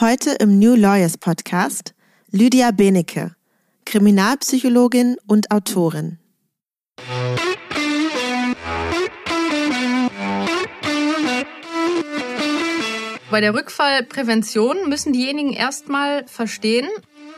Heute im New Lawyers Podcast Lydia Benecke, Kriminalpsychologin und Autorin. Bei der Rückfallprävention müssen diejenigen erstmal verstehen,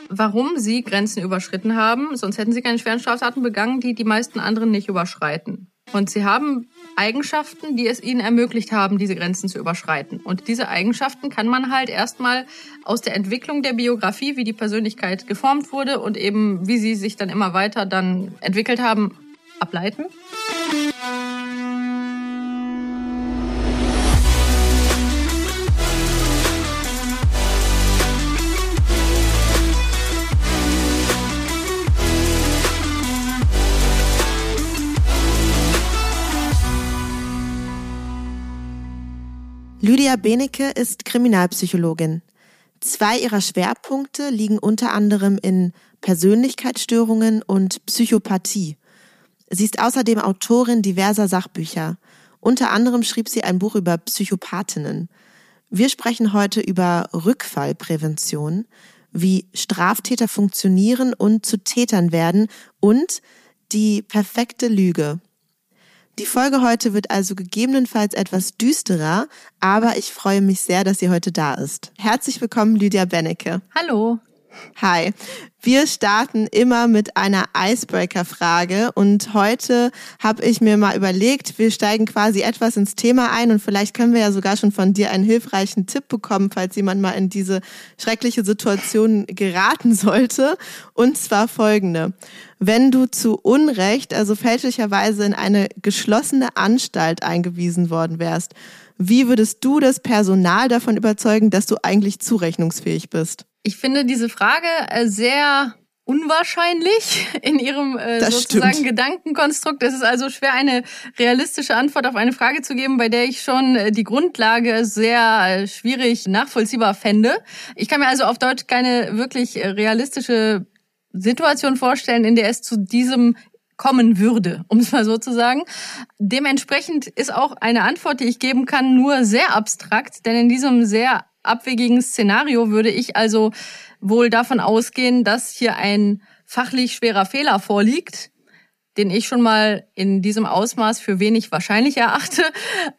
warum sie Grenzen überschritten haben. Sonst hätten sie keine schweren Straftaten begangen, die die meisten anderen nicht überschreiten. Und sie haben Eigenschaften, die es ihnen ermöglicht haben, diese Grenzen zu überschreiten. Und diese Eigenschaften kann man halt erstmal aus der Entwicklung der Biografie, wie die Persönlichkeit geformt wurde und eben wie sie sich dann immer weiter dann entwickelt haben, ableiten. Lydia Benecke ist Kriminalpsychologin. Zwei ihrer Schwerpunkte liegen unter anderem in Persönlichkeitsstörungen und Psychopathie. Sie ist außerdem Autorin diverser Sachbücher. Unter anderem schrieb sie ein Buch über Psychopathinnen. Wir sprechen heute über Rückfallprävention, wie Straftäter funktionieren und zu Tätern werden und die perfekte Lüge. Die Folge heute wird also gegebenenfalls etwas düsterer, aber ich freue mich sehr, dass sie heute da ist. Herzlich willkommen, Lydia Bennecke. Hallo. Hi. Wir starten immer mit einer Icebreaker-Frage und heute habe ich mir mal überlegt, wir steigen quasi etwas ins Thema ein und vielleicht können wir ja sogar schon von dir einen hilfreichen Tipp bekommen, falls jemand mal in diese schreckliche Situation geraten sollte. Und zwar folgende. Wenn du zu Unrecht, also fälschlicherweise in eine geschlossene Anstalt eingewiesen worden wärst, wie würdest du das Personal davon überzeugen, dass du eigentlich zurechnungsfähig bist? Ich finde diese Frage äh, sehr unwahrscheinlich in ihrem äh, sozusagen stimmt. Gedankenkonstrukt. Es ist also schwer, eine realistische Antwort auf eine Frage zu geben, bei der ich schon äh, die Grundlage sehr äh, schwierig nachvollziehbar fände. Ich kann mir also auf Deutsch keine wirklich äh, realistische Situation vorstellen, in der es zu diesem kommen würde, um es mal so zu sagen. Dementsprechend ist auch eine Antwort, die ich geben kann, nur sehr abstrakt, denn in diesem sehr abwegigen Szenario würde ich also wohl davon ausgehen, dass hier ein fachlich schwerer Fehler vorliegt, den ich schon mal in diesem Ausmaß für wenig wahrscheinlich erachte.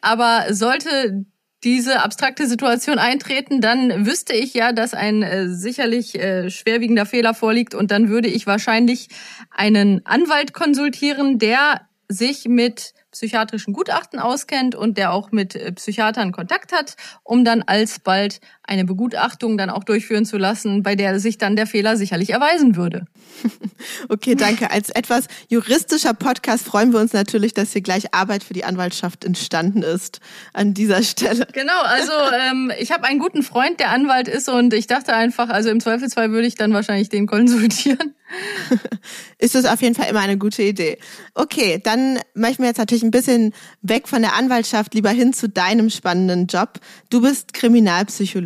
Aber sollte diese abstrakte Situation eintreten, dann wüsste ich ja, dass ein äh, sicherlich äh, schwerwiegender Fehler vorliegt und dann würde ich wahrscheinlich einen Anwalt konsultieren, der sich mit psychiatrischen Gutachten auskennt und der auch mit äh, Psychiatern Kontakt hat, um dann alsbald eine Begutachtung dann auch durchführen zu lassen, bei der sich dann der Fehler sicherlich erweisen würde. Okay, danke. Als etwas juristischer Podcast freuen wir uns natürlich, dass hier gleich Arbeit für die Anwaltschaft entstanden ist an dieser Stelle. Genau, also ähm, ich habe einen guten Freund, der Anwalt ist und ich dachte einfach, also im Zweifelsfall würde ich dann wahrscheinlich den konsultieren. ist das auf jeden Fall immer eine gute Idee. Okay, dann möchten wir jetzt natürlich ein bisschen weg von der Anwaltschaft lieber hin zu deinem spannenden Job. Du bist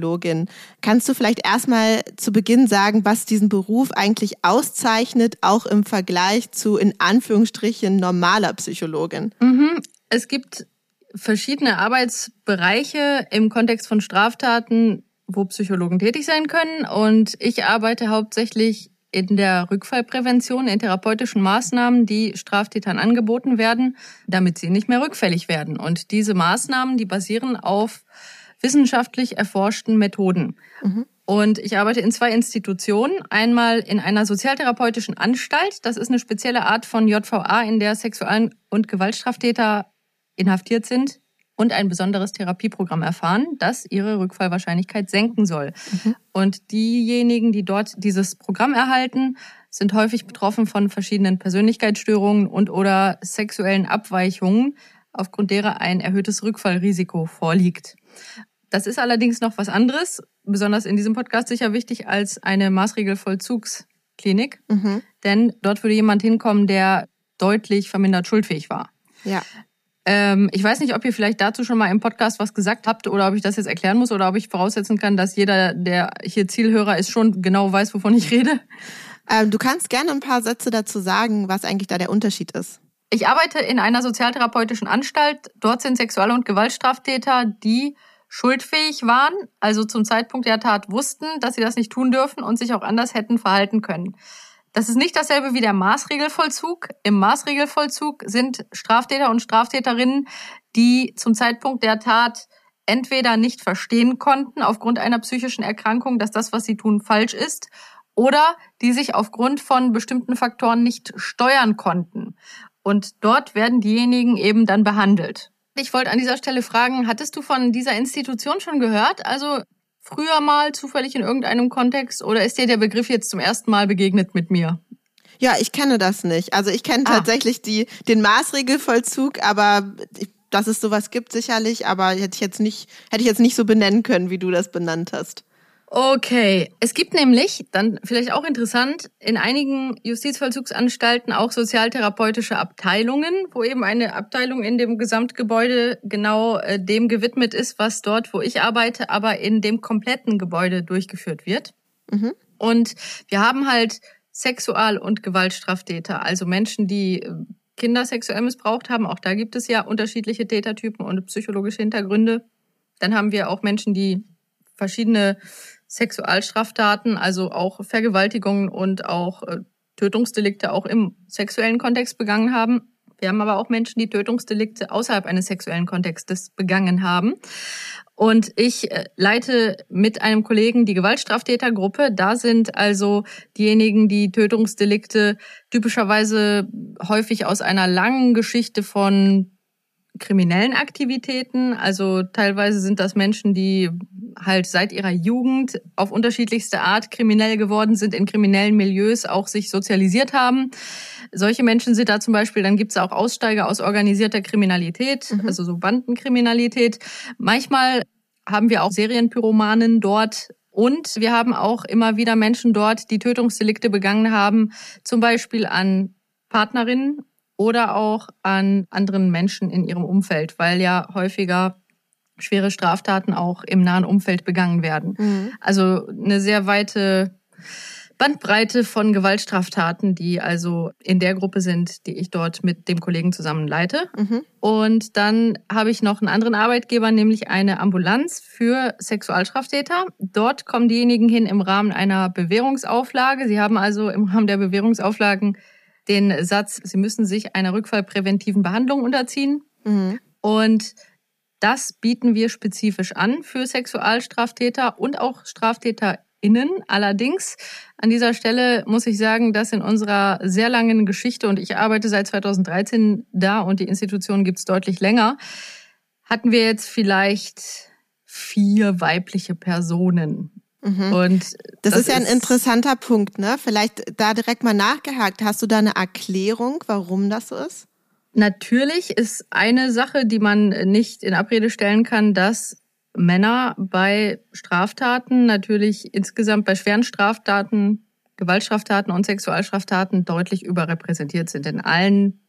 Kriminalpsychologin. Kannst du vielleicht erstmal zu Beginn sagen, was diesen Beruf eigentlich auszeichnet, auch im Vergleich zu in Anführungsstrichen normaler Psychologin? Mhm. Es gibt verschiedene Arbeitsbereiche im Kontext von Straftaten, wo Psychologen tätig sein können. Und ich arbeite hauptsächlich in der Rückfallprävention, in therapeutischen Maßnahmen, die Straftätern angeboten werden, damit sie nicht mehr rückfällig werden. Und diese Maßnahmen, die basieren auf wissenschaftlich erforschten Methoden. Mhm. Und ich arbeite in zwei Institutionen. Einmal in einer sozialtherapeutischen Anstalt. Das ist eine spezielle Art von JVA, in der Sexual- und Gewaltstraftäter inhaftiert sind und ein besonderes Therapieprogramm erfahren, das ihre Rückfallwahrscheinlichkeit senken soll. Mhm. Und diejenigen, die dort dieses Programm erhalten, sind häufig betroffen von verschiedenen Persönlichkeitsstörungen und oder sexuellen Abweichungen, aufgrund derer ein erhöhtes Rückfallrisiko vorliegt. Das ist allerdings noch was anderes, besonders in diesem Podcast sicher wichtig als eine Maßregelvollzugsklinik, mhm. denn dort würde jemand hinkommen, der deutlich vermindert schuldfähig war. Ja. Ähm, ich weiß nicht, ob ihr vielleicht dazu schon mal im Podcast was gesagt habt oder ob ich das jetzt erklären muss oder ob ich voraussetzen kann, dass jeder, der hier Zielhörer ist, schon genau weiß, wovon ich rede. Ähm, du kannst gerne ein paar Sätze dazu sagen, was eigentlich da der Unterschied ist. Ich arbeite in einer sozialtherapeutischen Anstalt. Dort sind Sexual- und Gewaltstraftäter, die schuldfähig waren, also zum Zeitpunkt der Tat wussten, dass sie das nicht tun dürfen und sich auch anders hätten verhalten können. Das ist nicht dasselbe wie der Maßregelvollzug. Im Maßregelvollzug sind Straftäter und Straftäterinnen, die zum Zeitpunkt der Tat entweder nicht verstehen konnten aufgrund einer psychischen Erkrankung, dass das, was sie tun, falsch ist, oder die sich aufgrund von bestimmten Faktoren nicht steuern konnten. Und dort werden diejenigen eben dann behandelt. Ich wollte an dieser Stelle fragen, hattest du von dieser Institution schon gehört? Also früher mal zufällig in irgendeinem Kontext oder ist dir der Begriff jetzt zum ersten Mal begegnet mit mir? Ja, ich kenne das nicht. Also ich kenne ah. tatsächlich die, den Maßregelvollzug, aber dass es sowas gibt sicherlich, aber hätte ich jetzt nicht, hätte ich jetzt nicht so benennen können, wie du das benannt hast. Okay, es gibt nämlich, dann vielleicht auch interessant, in einigen Justizvollzugsanstalten auch sozialtherapeutische Abteilungen, wo eben eine Abteilung in dem Gesamtgebäude genau äh, dem gewidmet ist, was dort, wo ich arbeite, aber in dem kompletten Gebäude durchgeführt wird. Mhm. Und wir haben halt Sexual- und Gewaltstraftäter, also Menschen, die äh, Kinder sexuell missbraucht haben. Auch da gibt es ja unterschiedliche Tätertypen und psychologische Hintergründe. Dann haben wir auch Menschen, die verschiedene Sexualstraftaten, also auch Vergewaltigungen und auch äh, Tötungsdelikte auch im sexuellen Kontext begangen haben. Wir haben aber auch Menschen, die Tötungsdelikte außerhalb eines sexuellen Kontextes begangen haben. Und ich äh, leite mit einem Kollegen die Gewaltstraftätergruppe. Da sind also diejenigen, die Tötungsdelikte typischerweise häufig aus einer langen Geschichte von kriminellen Aktivitäten. Also teilweise sind das Menschen, die halt seit ihrer Jugend auf unterschiedlichste Art kriminell geworden sind, in kriminellen Milieus auch sich sozialisiert haben. Solche Menschen sind da zum Beispiel, dann gibt es auch Aussteiger aus organisierter Kriminalität, mhm. also so Bandenkriminalität. Manchmal haben wir auch Serienpyromanen dort und wir haben auch immer wieder Menschen dort, die Tötungsdelikte begangen haben, zum Beispiel an Partnerinnen oder auch an anderen Menschen in ihrem Umfeld, weil ja häufiger schwere Straftaten auch im nahen Umfeld begangen werden. Mhm. Also eine sehr weite Bandbreite von Gewaltstraftaten, die also in der Gruppe sind, die ich dort mit dem Kollegen zusammen leite. Mhm. Und dann habe ich noch einen anderen Arbeitgeber, nämlich eine Ambulanz für Sexualstraftäter. Dort kommen diejenigen hin im Rahmen einer Bewährungsauflage. Sie haben also im Rahmen der Bewährungsauflagen den Satz, sie müssen sich einer rückfallpräventiven Behandlung unterziehen. Mhm. Und das bieten wir spezifisch an für Sexualstraftäter und auch StraftäterInnen. Allerdings an dieser Stelle muss ich sagen, dass in unserer sehr langen Geschichte, und ich arbeite seit 2013 da und die Institution gibt's deutlich länger, hatten wir jetzt vielleicht vier weibliche Personen. Mhm. Und das, das ist ja ein interessanter Punkt, ne? Vielleicht da direkt mal nachgehakt. Hast du da eine Erklärung, warum das so ist? Natürlich ist eine Sache, die man nicht in Abrede stellen kann, dass Männer bei Straftaten natürlich insgesamt bei schweren Straftaten, Gewaltstraftaten und Sexualstraftaten deutlich überrepräsentiert sind in allen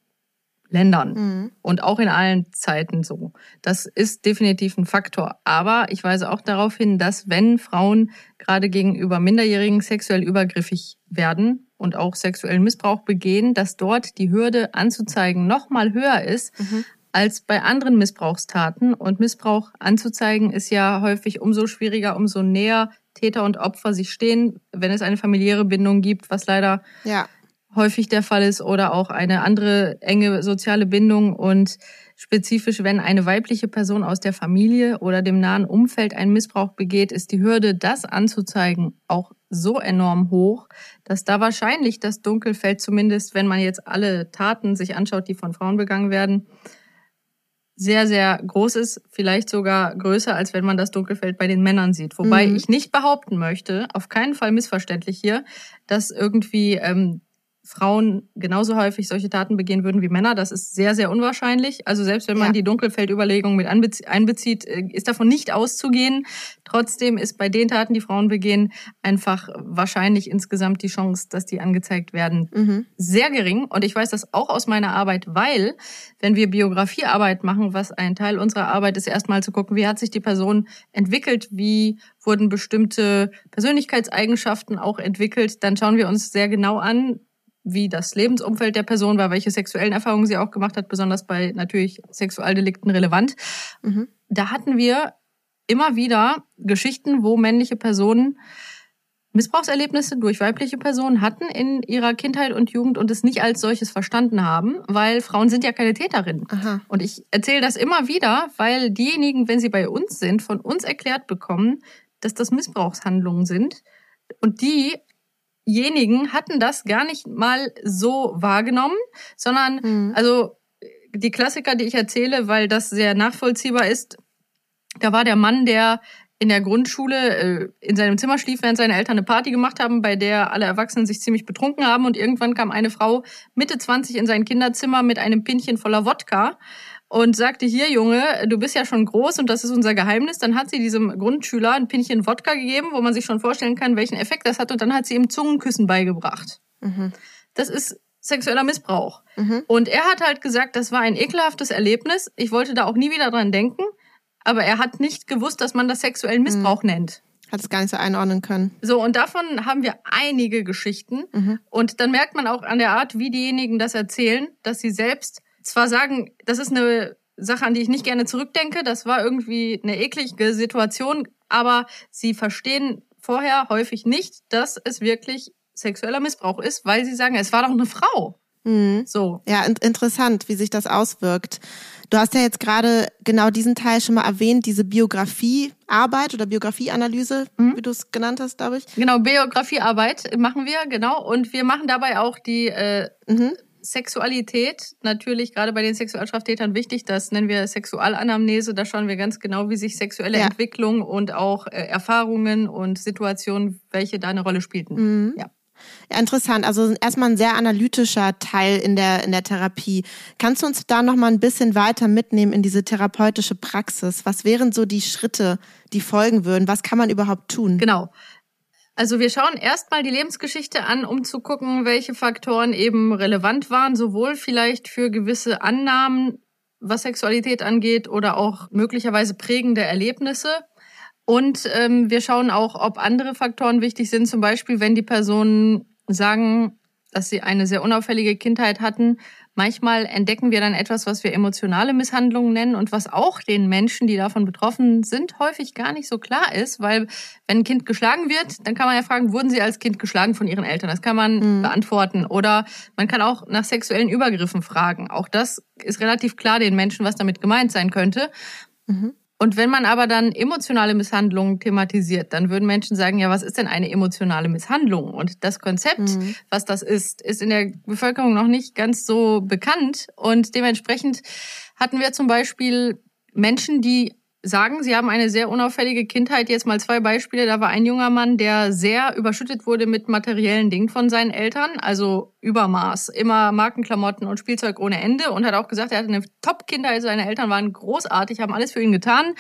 Ländern mhm. und auch in allen Zeiten so. Das ist definitiv ein Faktor. Aber ich weise auch darauf hin, dass wenn Frauen gerade gegenüber Minderjährigen sexuell übergriffig werden, und auch sexuellen Missbrauch begehen, dass dort die Hürde anzuzeigen noch mal höher ist mhm. als bei anderen Missbrauchstaten. Und Missbrauch anzuzeigen ist ja häufig umso schwieriger, umso näher Täter und Opfer sich stehen, wenn es eine familiäre Bindung gibt, was leider ja. häufig der Fall ist, oder auch eine andere enge soziale Bindung und Spezifisch, wenn eine weibliche Person aus der Familie oder dem nahen Umfeld einen Missbrauch begeht, ist die Hürde, das anzuzeigen, auch so enorm hoch, dass da wahrscheinlich das Dunkelfeld, zumindest wenn man jetzt alle Taten sich anschaut, die von Frauen begangen werden, sehr, sehr groß ist, vielleicht sogar größer, als wenn man das Dunkelfeld bei den Männern sieht. Wobei mhm. ich nicht behaupten möchte, auf keinen Fall missverständlich hier, dass irgendwie ähm, Frauen genauso häufig solche Taten begehen würden wie Männer. Das ist sehr, sehr unwahrscheinlich. Also selbst wenn man ja. die Dunkelfeldüberlegung mit einbezieht, äh, ist davon nicht auszugehen. Trotzdem ist bei den Taten, die Frauen begehen, einfach wahrscheinlich insgesamt die Chance, dass die angezeigt werden, mhm. sehr gering. Und ich weiß das auch aus meiner Arbeit, weil wenn wir Biografiearbeit machen, was ein Teil unserer Arbeit ist, erstmal zu gucken, wie hat sich die Person entwickelt, wie wurden bestimmte Persönlichkeitseigenschaften auch entwickelt, dann schauen wir uns sehr genau an, wie das Lebensumfeld der Person war, welche sexuellen Erfahrungen sie auch gemacht hat, besonders bei natürlich Sexualdelikten relevant. Mhm. Da hatten wir immer wieder Geschichten, wo männliche Personen Missbrauchserlebnisse durch weibliche Personen hatten in ihrer Kindheit und Jugend und es nicht als solches verstanden haben, weil Frauen sind ja keine Täterinnen. Aha. Und ich erzähle das immer wieder, weil diejenigen, wenn sie bei uns sind, von uns erklärt bekommen, dass das Missbrauchshandlungen sind. Und diejenigen hatten das gar nicht mal so wahrgenommen, sondern, mhm. also die Klassiker, die ich erzähle, weil das sehr nachvollziehbar ist, da war der Mann, der in der Grundschule äh, in seinem Zimmer schlief, während seine Eltern eine Party gemacht haben, bei der alle Erwachsenen sich ziemlich betrunken haben. Und irgendwann kam eine Frau Mitte 20 in sein Kinderzimmer mit einem Pinchen voller Wodka und sagte, hier Junge, du bist ja schon groß und das ist unser Geheimnis. Dann hat sie diesem Grundschüler ein Pinchen Wodka gegeben, wo man sich schon vorstellen kann, welchen Effekt das hat. Und dann hat sie ihm Zungenküssen beigebracht. Mhm. Das ist sexueller Missbrauch. Mhm. Und er hat halt gesagt, das war ein ekelhaftes Erlebnis. Ich wollte da auch nie wieder dran denken aber er hat nicht gewusst, dass man das sexuellen Missbrauch mhm. nennt. Hat es gar nicht so einordnen können. So, und davon haben wir einige Geschichten. Mhm. Und dann merkt man auch an der Art, wie diejenigen das erzählen, dass sie selbst zwar sagen, das ist eine Sache, an die ich nicht gerne zurückdenke, das war irgendwie eine eklige Situation, aber sie verstehen vorher häufig nicht, dass es wirklich sexueller Missbrauch ist, weil sie sagen, es war doch eine Frau. Mhm. So. Ja, interessant, wie sich das auswirkt. Du hast ja jetzt gerade genau diesen Teil schon mal erwähnt, diese Biografiearbeit oder Biografieanalyse, mhm. wie du es genannt hast, glaube ich. Genau, Biografiearbeit machen wir, genau. Und wir machen dabei auch die äh, mhm. Sexualität, natürlich gerade bei den Sexualstraftätern wichtig, das nennen wir Sexualanamnese, da schauen wir ganz genau, wie sich sexuelle ja. Entwicklung und auch äh, Erfahrungen und Situationen, welche da eine Rolle spielten. Mhm. Ja. Ja, interessant. Also erstmal ein sehr analytischer Teil in der, in der Therapie. Kannst du uns da noch mal ein bisschen weiter mitnehmen in diese therapeutische Praxis? Was wären so die Schritte, die folgen würden? Was kann man überhaupt tun? Genau. Also wir schauen erstmal die Lebensgeschichte an, um zu gucken, welche Faktoren eben relevant waren, sowohl vielleicht für gewisse Annahmen, was Sexualität angeht, oder auch möglicherweise prägende Erlebnisse. Und ähm, wir schauen auch, ob andere Faktoren wichtig sind. Zum Beispiel, wenn die Personen sagen, dass sie eine sehr unauffällige Kindheit hatten. Manchmal entdecken wir dann etwas, was wir emotionale Misshandlungen nennen und was auch den Menschen, die davon betroffen sind, häufig gar nicht so klar ist, weil wenn ein Kind geschlagen wird, dann kann man ja fragen, wurden sie als Kind geschlagen von ihren Eltern? Das kann man mhm. beantworten. Oder man kann auch nach sexuellen Übergriffen fragen. Auch das ist relativ klar den Menschen, was damit gemeint sein könnte. Mhm. Und wenn man aber dann emotionale Misshandlungen thematisiert, dann würden Menschen sagen, ja, was ist denn eine emotionale Misshandlung? Und das Konzept, mhm. was das ist, ist in der Bevölkerung noch nicht ganz so bekannt. Und dementsprechend hatten wir zum Beispiel Menschen, die sagen, Sie haben eine sehr unauffällige Kindheit. Jetzt mal zwei Beispiele. Da war ein junger Mann, der sehr überschüttet wurde mit materiellen Dingen von seinen Eltern, also Übermaß, immer Markenklamotten und Spielzeug ohne Ende und hat auch gesagt, er hatte eine Top-Kindheit. Seine Eltern waren großartig, haben alles für ihn getan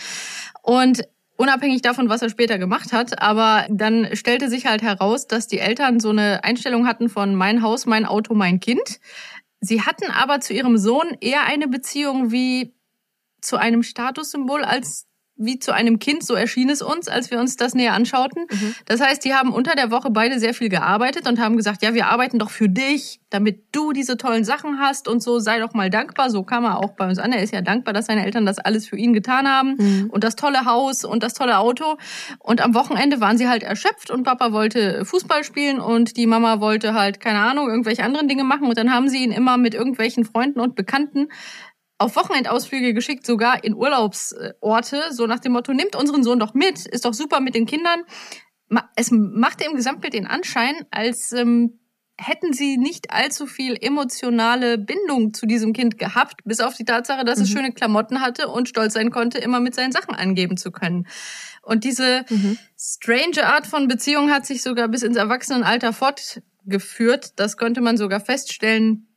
und unabhängig davon, was er später gemacht hat. Aber dann stellte sich halt heraus, dass die Eltern so eine Einstellung hatten von mein Haus, mein Auto, mein Kind. Sie hatten aber zu ihrem Sohn eher eine Beziehung wie zu einem Statussymbol als wie zu einem Kind, so erschien es uns, als wir uns das näher anschauten. Mhm. Das heißt, die haben unter der Woche beide sehr viel gearbeitet und haben gesagt, ja, wir arbeiten doch für dich, damit du diese tollen Sachen hast und so, sei doch mal dankbar. So kam er auch bei uns an. Er ist ja dankbar, dass seine Eltern das alles für ihn getan haben mhm. und das tolle Haus und das tolle Auto. Und am Wochenende waren sie halt erschöpft und Papa wollte Fußball spielen und die Mama wollte halt, keine Ahnung, irgendwelche anderen Dinge machen und dann haben sie ihn immer mit irgendwelchen Freunden und Bekannten auf Wochenendausflüge geschickt, sogar in Urlaubsorte, so nach dem Motto, nimmt unseren Sohn doch mit, ist doch super mit den Kindern. Es machte im Gesamtbild den Anschein, als ähm, hätten sie nicht allzu viel emotionale Bindung zu diesem Kind gehabt, bis auf die Tatsache, dass mhm. es schöne Klamotten hatte und stolz sein konnte, immer mit seinen Sachen angeben zu können. Und diese mhm. strange Art von Beziehung hat sich sogar bis ins Erwachsenenalter fortgeführt. Das konnte man sogar feststellen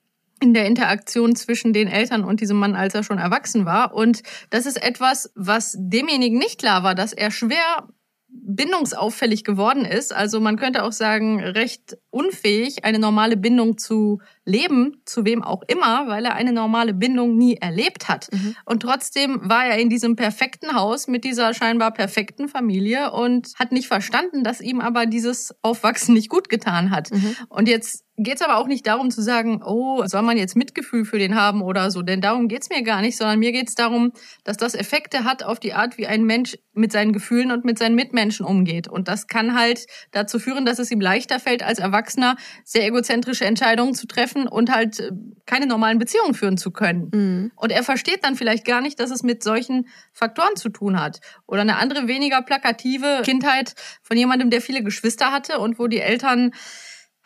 in der Interaktion zwischen den Eltern und diesem Mann, als er schon erwachsen war. Und das ist etwas, was demjenigen nicht klar war, dass er schwer bindungsauffällig geworden ist. Also man könnte auch sagen, recht unfähig, eine normale Bindung zu leben, zu wem auch immer, weil er eine normale Bindung nie erlebt hat. Mhm. Und trotzdem war er in diesem perfekten Haus mit dieser scheinbar perfekten Familie und hat nicht verstanden, dass ihm aber dieses Aufwachsen nicht gut getan hat. Mhm. Und jetzt geht es aber auch nicht darum zu sagen, oh, soll man jetzt Mitgefühl für den haben oder so, denn darum geht es mir gar nicht, sondern mir geht es darum, dass das Effekte hat auf die Art, wie ein Mensch mit seinen Gefühlen und mit seinen Mitmenschen umgeht. Und das kann halt dazu führen, dass es ihm leichter fällt, als Erwachsener sehr egozentrische Entscheidungen zu treffen und halt äh, keine normalen Beziehungen führen zu können. Mhm. Und er versteht dann vielleicht gar nicht, dass es mit solchen Faktoren zu tun hat. Oder eine andere weniger plakative Kindheit von jemandem, der viele Geschwister hatte und wo die Eltern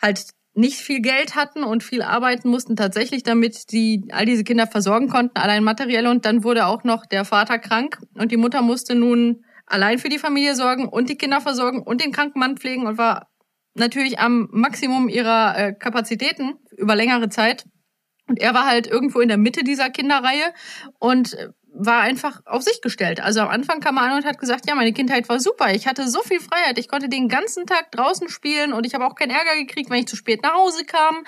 halt nicht viel Geld hatten und viel arbeiten mussten tatsächlich, damit die all diese Kinder versorgen konnten, allein materiell. Und dann wurde auch noch der Vater krank und die Mutter musste nun allein für die Familie sorgen und die Kinder versorgen und den kranken Mann pflegen und war natürlich am Maximum ihrer äh, Kapazitäten über längere Zeit. Und er war halt irgendwo in der Mitte dieser Kinderreihe und äh, war einfach auf sich gestellt. Also am Anfang kam er an und hat gesagt, ja, meine Kindheit war super. Ich hatte so viel Freiheit. Ich konnte den ganzen Tag draußen spielen und ich habe auch keinen Ärger gekriegt, wenn ich zu spät nach Hause kam.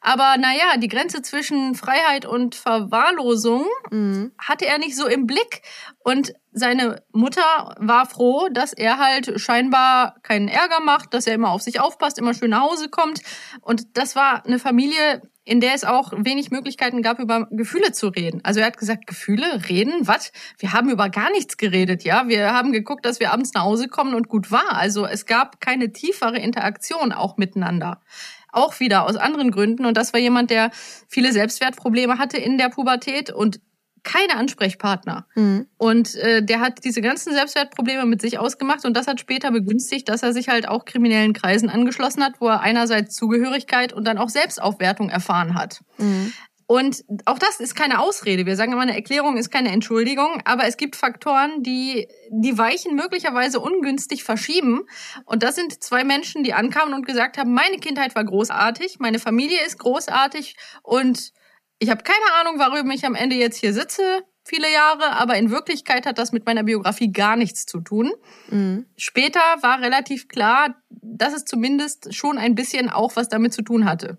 Aber naja, die Grenze zwischen Freiheit und Verwahrlosung mhm. hatte er nicht so im Blick. Und seine Mutter war froh, dass er halt scheinbar keinen Ärger macht, dass er immer auf sich aufpasst, immer schön nach Hause kommt. Und das war eine Familie, in der es auch wenig Möglichkeiten gab, über Gefühle zu reden. Also er hat gesagt, Gefühle, reden, was? Wir haben über gar nichts geredet, ja. Wir haben geguckt, dass wir abends nach Hause kommen und gut war. Also es gab keine tiefere Interaktion auch miteinander. Auch wieder aus anderen Gründen. Und das war jemand, der viele Selbstwertprobleme hatte in der Pubertät und keine Ansprechpartner. Mhm. Und äh, der hat diese ganzen Selbstwertprobleme mit sich ausgemacht und das hat später begünstigt, dass er sich halt auch kriminellen Kreisen angeschlossen hat, wo er einerseits Zugehörigkeit und dann auch Selbstaufwertung erfahren hat. Mhm. Und auch das ist keine Ausrede. Wir sagen immer, eine Erklärung ist keine Entschuldigung, aber es gibt Faktoren, die die Weichen möglicherweise ungünstig verschieben. Und das sind zwei Menschen, die ankamen und gesagt haben, meine Kindheit war großartig, meine Familie ist großartig und ich habe keine Ahnung, warum ich am Ende jetzt hier sitze, viele Jahre, aber in Wirklichkeit hat das mit meiner Biografie gar nichts zu tun. Mhm. Später war relativ klar, dass es zumindest schon ein bisschen auch was damit zu tun hatte.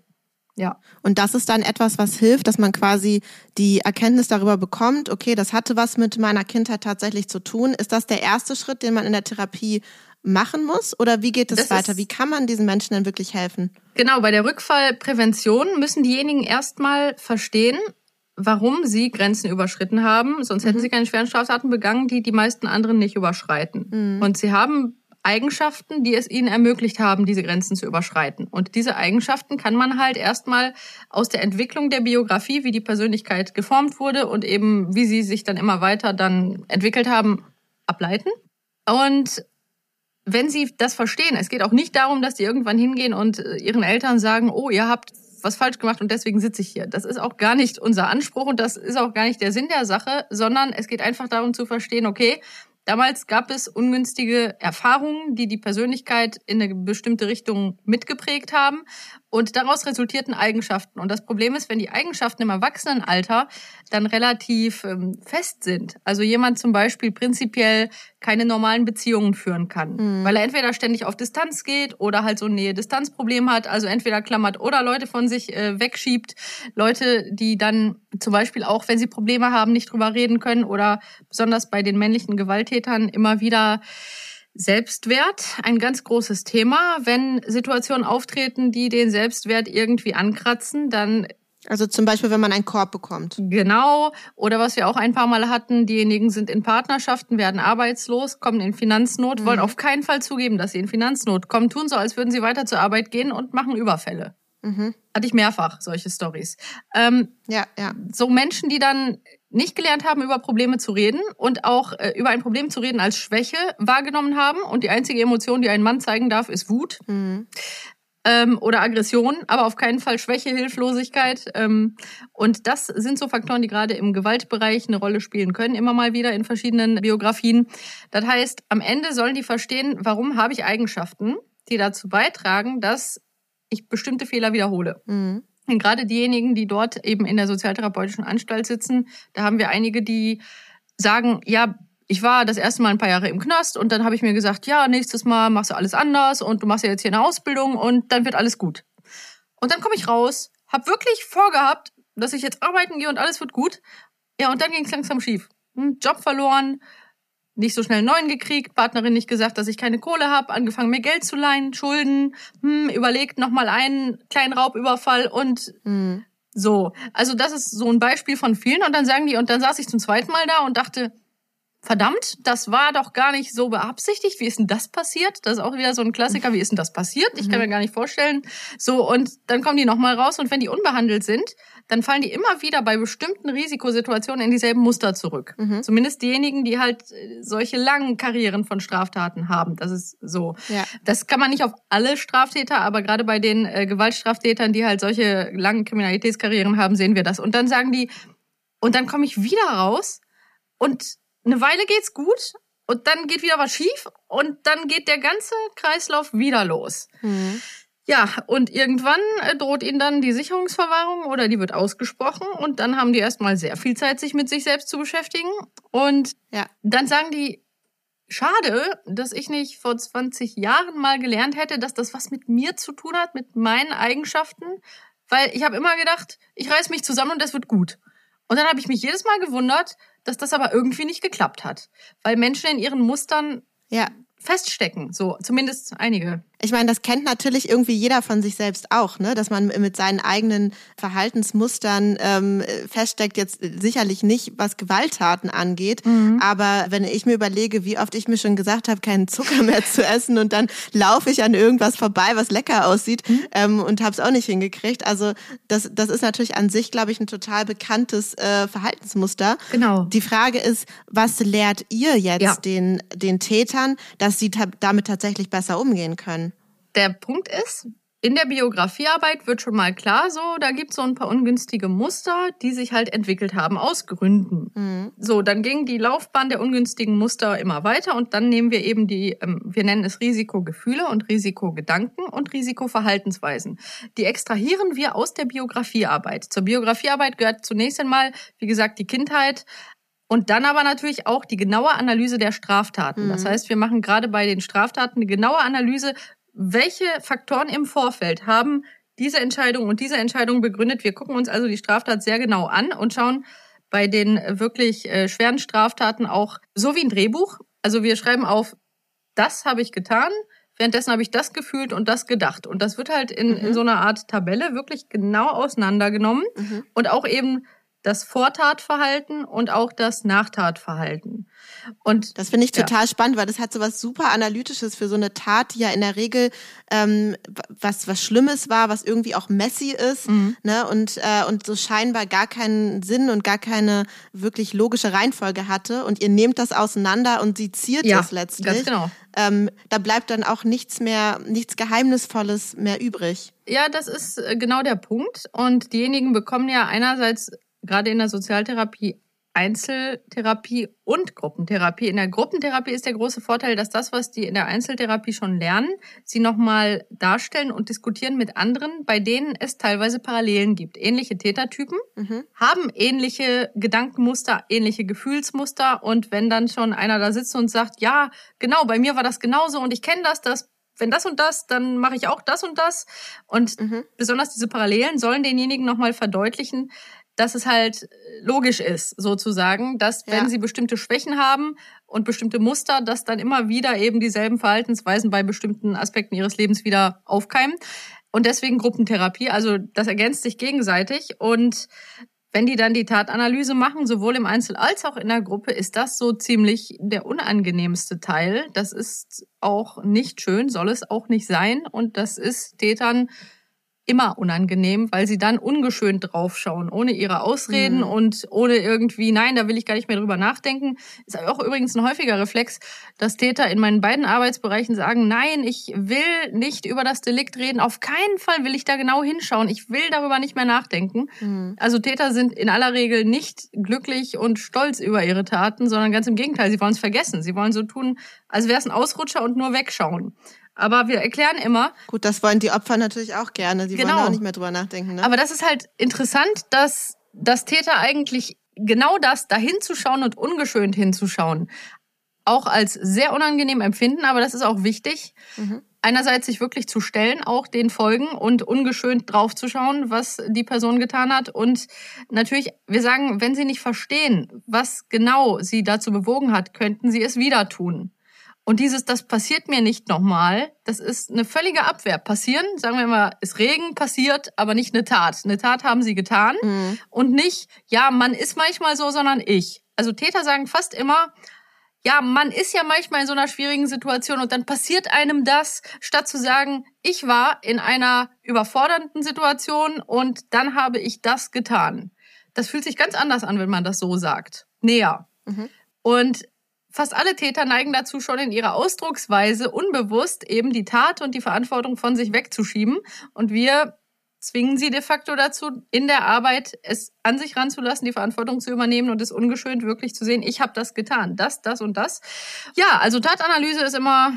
Ja. Und das ist dann etwas, was hilft, dass man quasi die Erkenntnis darüber bekommt, okay, das hatte was mit meiner Kindheit tatsächlich zu tun. Ist das der erste Schritt, den man in der Therapie machen muss? Oder wie geht es weiter? Wie kann man diesen Menschen denn wirklich helfen? Genau, bei der Rückfallprävention müssen diejenigen erstmal verstehen, warum sie Grenzen überschritten haben. Sonst hätten mhm. sie keine schweren Straftaten begangen, die die meisten anderen nicht überschreiten. Mhm. Und sie haben Eigenschaften, die es ihnen ermöglicht haben, diese Grenzen zu überschreiten. Und diese Eigenschaften kann man halt erstmal aus der Entwicklung der Biografie, wie die Persönlichkeit geformt wurde und eben wie sie sich dann immer weiter dann entwickelt haben, ableiten. Und wenn sie das verstehen, es geht auch nicht darum, dass die irgendwann hingehen und äh, ihren Eltern sagen, oh, ihr habt was falsch gemacht und deswegen sitze ich hier. Das ist auch gar nicht unser Anspruch und das ist auch gar nicht der Sinn der Sache, sondern es geht einfach darum zu verstehen, okay, Damals gab es ungünstige Erfahrungen, die die Persönlichkeit in eine bestimmte Richtung mitgeprägt haben. Und daraus resultierten Eigenschaften. Und das Problem ist, wenn die Eigenschaften im Erwachsenenalter dann relativ ähm, fest sind. Also jemand zum Beispiel prinzipiell keine normalen Beziehungen führen kann, mhm. weil er entweder ständig auf Distanz geht oder halt so ein Nähe-Distanz-Problem hat. Also entweder klammert oder Leute von sich äh, wegschiebt. Leute, die dann zum Beispiel auch, wenn sie Probleme haben, nicht drüber reden können oder besonders bei den männlichen Gewalttätern immer wieder Selbstwert, ein ganz großes Thema. Wenn Situationen auftreten, die den Selbstwert irgendwie ankratzen, dann also zum Beispiel, wenn man einen Korb bekommt. Genau. Oder was wir auch ein paar Mal hatten, diejenigen sind in Partnerschaften, werden arbeitslos, kommen in Finanznot, mhm. wollen auf keinen Fall zugeben, dass sie in Finanznot kommen, tun so, als würden sie weiter zur Arbeit gehen und machen Überfälle. Mhm. Hatte ich mehrfach solche Stories. Ähm, ja, ja. So Menschen, die dann nicht gelernt haben, über Probleme zu reden und auch äh, über ein Problem zu reden als Schwäche wahrgenommen haben. Und die einzige Emotion, die ein Mann zeigen darf, ist Wut. Mhm. Ähm, oder Aggression, aber auf keinen Fall Schwäche, Hilflosigkeit. Ähm, und das sind so Faktoren, die gerade im Gewaltbereich eine Rolle spielen können, immer mal wieder in verschiedenen Biografien. Das heißt, am Ende sollen die verstehen, warum habe ich Eigenschaften, die dazu beitragen, dass ich bestimmte Fehler wiederhole. Mhm. Und gerade diejenigen, die dort eben in der sozialtherapeutischen Anstalt sitzen, da haben wir einige, die sagen, ja, ich war das erste Mal ein paar Jahre im Knast und dann habe ich mir gesagt, ja, nächstes Mal machst du alles anders und du machst ja jetzt hier eine Ausbildung und dann wird alles gut. Und dann komme ich raus, habe wirklich vorgehabt, dass ich jetzt arbeiten gehe und alles wird gut. Ja, und dann ging es langsam schief. Hm, Job verloren, nicht so schnell einen neuen gekriegt, Partnerin nicht gesagt, dass ich keine Kohle habe, angefangen mir Geld zu leihen, Schulden, hm, überlegt nochmal einen kleinen Raubüberfall und mhm. so. Also das ist so ein Beispiel von vielen und dann sagen die, und dann saß ich zum zweiten Mal da und dachte, verdammt, das war doch gar nicht so beabsichtigt. Wie ist denn das passiert? Das ist auch wieder so ein Klassiker. Wie ist denn das passiert? Ich kann mhm. mir gar nicht vorstellen. So, und dann kommen die nochmal raus und wenn die unbehandelt sind, dann fallen die immer wieder bei bestimmten Risikosituationen in dieselben Muster zurück. Mhm. Zumindest diejenigen, die halt äh, solche langen Karrieren von Straftaten haben. Das ist so. Ja. Das kann man nicht auf alle Straftäter, aber gerade bei den äh, Gewaltstraftätern, die halt solche langen Kriminalitätskarrieren haben, sehen wir das. Und dann sagen die, und dann komme ich wieder raus und eine Weile geht's gut und dann geht wieder was schief und dann geht der ganze Kreislauf wieder los. Mhm. Ja, und irgendwann äh, droht ihnen dann die Sicherungsverwahrung oder die wird ausgesprochen und dann haben die erstmal sehr viel Zeit, sich mit sich selbst zu beschäftigen. Und ja. dann sagen die, schade, dass ich nicht vor 20 Jahren mal gelernt hätte, dass das was mit mir zu tun hat, mit meinen Eigenschaften. Weil ich habe immer gedacht, ich reiß mich zusammen und das wird gut. Und dann habe ich mich jedes Mal gewundert, dass das aber irgendwie nicht geklappt hat. Weil Menschen in ihren Mustern ja. feststecken, so zumindest einige. Ich meine, das kennt natürlich irgendwie jeder von sich selbst auch, ne? dass man mit seinen eigenen Verhaltensmustern ähm, feststeckt, jetzt sicherlich nicht, was Gewalttaten angeht, mhm. aber wenn ich mir überlege, wie oft ich mir schon gesagt habe, keinen Zucker mehr zu essen und dann laufe ich an irgendwas vorbei, was lecker aussieht mhm. ähm, und habe es auch nicht hingekriegt. Also das, das ist natürlich an sich, glaube ich, ein total bekanntes äh, Verhaltensmuster. Genau. Die Frage ist, was lehrt ihr jetzt ja. den, den Tätern, dass sie damit tatsächlich besser umgehen können? Der Punkt ist, in der Biografiearbeit wird schon mal klar, so, da gibt's so ein paar ungünstige Muster, die sich halt entwickelt haben aus Gründen. Mhm. So, dann ging die Laufbahn der ungünstigen Muster immer weiter und dann nehmen wir eben die, ähm, wir nennen es Risikogefühle und Risikogedanken und Risikoverhaltensweisen. Die extrahieren wir aus der Biografiearbeit. Zur Biografiearbeit gehört zunächst einmal, wie gesagt, die Kindheit, und dann aber natürlich auch die genaue Analyse der Straftaten. Mhm. Das heißt, wir machen gerade bei den Straftaten eine genaue Analyse, welche Faktoren im Vorfeld haben diese Entscheidung und diese Entscheidung begründet. Wir gucken uns also die Straftat sehr genau an und schauen bei den wirklich äh, schweren Straftaten auch so wie ein Drehbuch. Also wir schreiben auf, das habe ich getan, währenddessen habe ich das gefühlt und das gedacht. Und das wird halt in, mhm. in so einer Art Tabelle wirklich genau auseinandergenommen mhm. und auch eben das Vortatverhalten und auch das Nachtatverhalten. Und das finde ich total ja. spannend, weil das hat so was super Analytisches für so eine Tat, die ja in der Regel ähm, was was Schlimmes war, was irgendwie auch messy ist, mhm. ne und äh, und so scheinbar gar keinen Sinn und gar keine wirklich logische Reihenfolge hatte. Und ihr nehmt das auseinander und seziert ja, es letztlich. Ganz genau. Ähm, da bleibt dann auch nichts mehr, nichts Geheimnisvolles mehr übrig. Ja, das ist äh, genau der Punkt. Und diejenigen bekommen ja einerseits gerade in der Sozialtherapie Einzeltherapie und Gruppentherapie. In der Gruppentherapie ist der große Vorteil, dass das, was die in der Einzeltherapie schon lernen, sie nochmal darstellen und diskutieren mit anderen, bei denen es teilweise Parallelen gibt. Ähnliche Tätertypen mhm. haben ähnliche Gedankenmuster, ähnliche Gefühlsmuster und wenn dann schon einer da sitzt und sagt, ja, genau, bei mir war das genauso und ich kenne das, das wenn das und das, dann mache ich auch das und das. Und mhm. besonders diese Parallelen sollen denjenigen nochmal verdeutlichen, dass es halt logisch ist, sozusagen, dass wenn ja. sie bestimmte Schwächen haben und bestimmte Muster, dass dann immer wieder eben dieselben Verhaltensweisen bei bestimmten Aspekten ihres Lebens wieder aufkeimen. Und deswegen Gruppentherapie, also das ergänzt sich gegenseitig. Und wenn die dann die Tatanalyse machen, sowohl im Einzel als auch in der Gruppe, ist das so ziemlich der unangenehmste Teil. Das ist auch nicht schön, soll es auch nicht sein. Und das ist Tätern immer unangenehm, weil sie dann ungeschönt draufschauen, ohne ihre Ausreden mhm. und ohne irgendwie, nein, da will ich gar nicht mehr drüber nachdenken. Ist auch übrigens ein häufiger Reflex, dass Täter in meinen beiden Arbeitsbereichen sagen, nein, ich will nicht über das Delikt reden, auf keinen Fall will ich da genau hinschauen, ich will darüber nicht mehr nachdenken. Mhm. Also Täter sind in aller Regel nicht glücklich und stolz über ihre Taten, sondern ganz im Gegenteil, sie wollen es vergessen. Sie wollen so tun, als wäre es ein Ausrutscher und nur wegschauen. Aber wir erklären immer. Gut, das wollen die Opfer natürlich auch gerne. Die genau. wollen auch nicht mehr drüber nachdenken. Ne? Aber das ist halt interessant, dass das Täter eigentlich genau das, da hinzuschauen und ungeschönt hinzuschauen, auch als sehr unangenehm empfinden. Aber das ist auch wichtig. Mhm. einerseits sich wirklich zu stellen, auch den Folgen und ungeschönt draufzuschauen, was die Person getan hat. Und natürlich, wir sagen, wenn sie nicht verstehen, was genau sie dazu bewogen hat, könnten sie es wieder tun. Und dieses, das passiert mir nicht nochmal, das ist eine völlige Abwehr. Passieren, sagen wir mal, ist Regen passiert, aber nicht eine Tat. Eine Tat haben sie getan mhm. und nicht, ja, man ist manchmal so, sondern ich. Also Täter sagen fast immer, ja, man ist ja manchmal in so einer schwierigen Situation und dann passiert einem das, statt zu sagen, ich war in einer überfordernden Situation und dann habe ich das getan. Das fühlt sich ganz anders an, wenn man das so sagt. Näher. Mhm. Und Fast alle Täter neigen dazu, schon in ihrer Ausdrucksweise unbewusst eben die Tat und die Verantwortung von sich wegzuschieben. Und wir zwingen sie de facto dazu, in der Arbeit es an sich ranzulassen, die Verantwortung zu übernehmen und es ungeschönt wirklich zu sehen, ich habe das getan, das, das und das. Ja, also Tatanalyse ist immer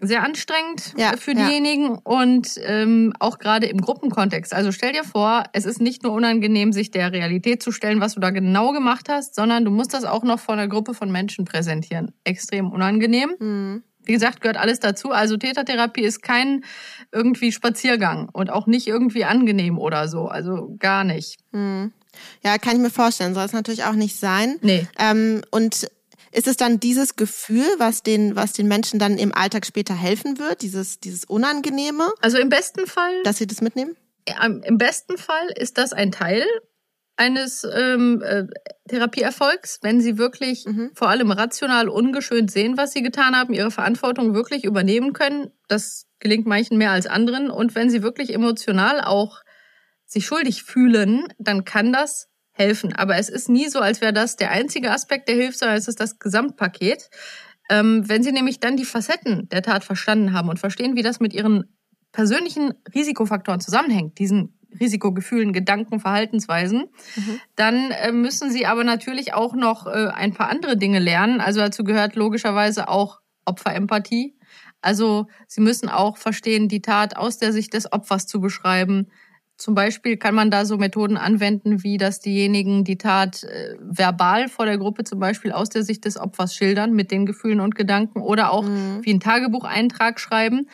sehr anstrengend ja, für diejenigen ja. und ähm, auch gerade im Gruppenkontext. Also stell dir vor, es ist nicht nur unangenehm, sich der Realität zu stellen, was du da genau gemacht hast, sondern du musst das auch noch vor einer Gruppe von Menschen präsentieren. Extrem unangenehm. Mhm. Wie gesagt, gehört alles dazu. Also Tätertherapie ist kein irgendwie Spaziergang und auch nicht irgendwie angenehm oder so. Also gar nicht. Mhm. Ja, kann ich mir vorstellen. Soll es natürlich auch nicht sein. Nee. Ähm, und ist es dann dieses Gefühl, was den, was den Menschen dann im Alltag später helfen wird, dieses, dieses Unangenehme? Also im besten Fall. Dass sie das mitnehmen? Im besten Fall ist das ein Teil eines ähm, äh, Therapieerfolgs, wenn sie wirklich mhm. vor allem rational ungeschönt sehen, was sie getan haben, ihre Verantwortung wirklich übernehmen können. Das gelingt manchen mehr als anderen. Und wenn sie wirklich emotional auch sich schuldig fühlen, dann kann das helfen. Aber es ist nie so, als wäre das der einzige Aspekt, der hilft, sondern es ist das Gesamtpaket. Ähm, wenn Sie nämlich dann die Facetten der Tat verstanden haben und verstehen, wie das mit Ihren persönlichen Risikofaktoren zusammenhängt, diesen Risikogefühlen, Gedanken, Verhaltensweisen, mhm. dann äh, müssen Sie aber natürlich auch noch äh, ein paar andere Dinge lernen. Also dazu gehört logischerweise auch Opferempathie. Also Sie müssen auch verstehen, die Tat aus der Sicht des Opfers zu beschreiben, zum Beispiel kann man da so Methoden anwenden, wie dass diejenigen die Tat äh, verbal vor der Gruppe zum Beispiel aus der Sicht des Opfers schildern mit den Gefühlen und Gedanken oder auch mhm. wie einen Tagebucheintrag schreiben.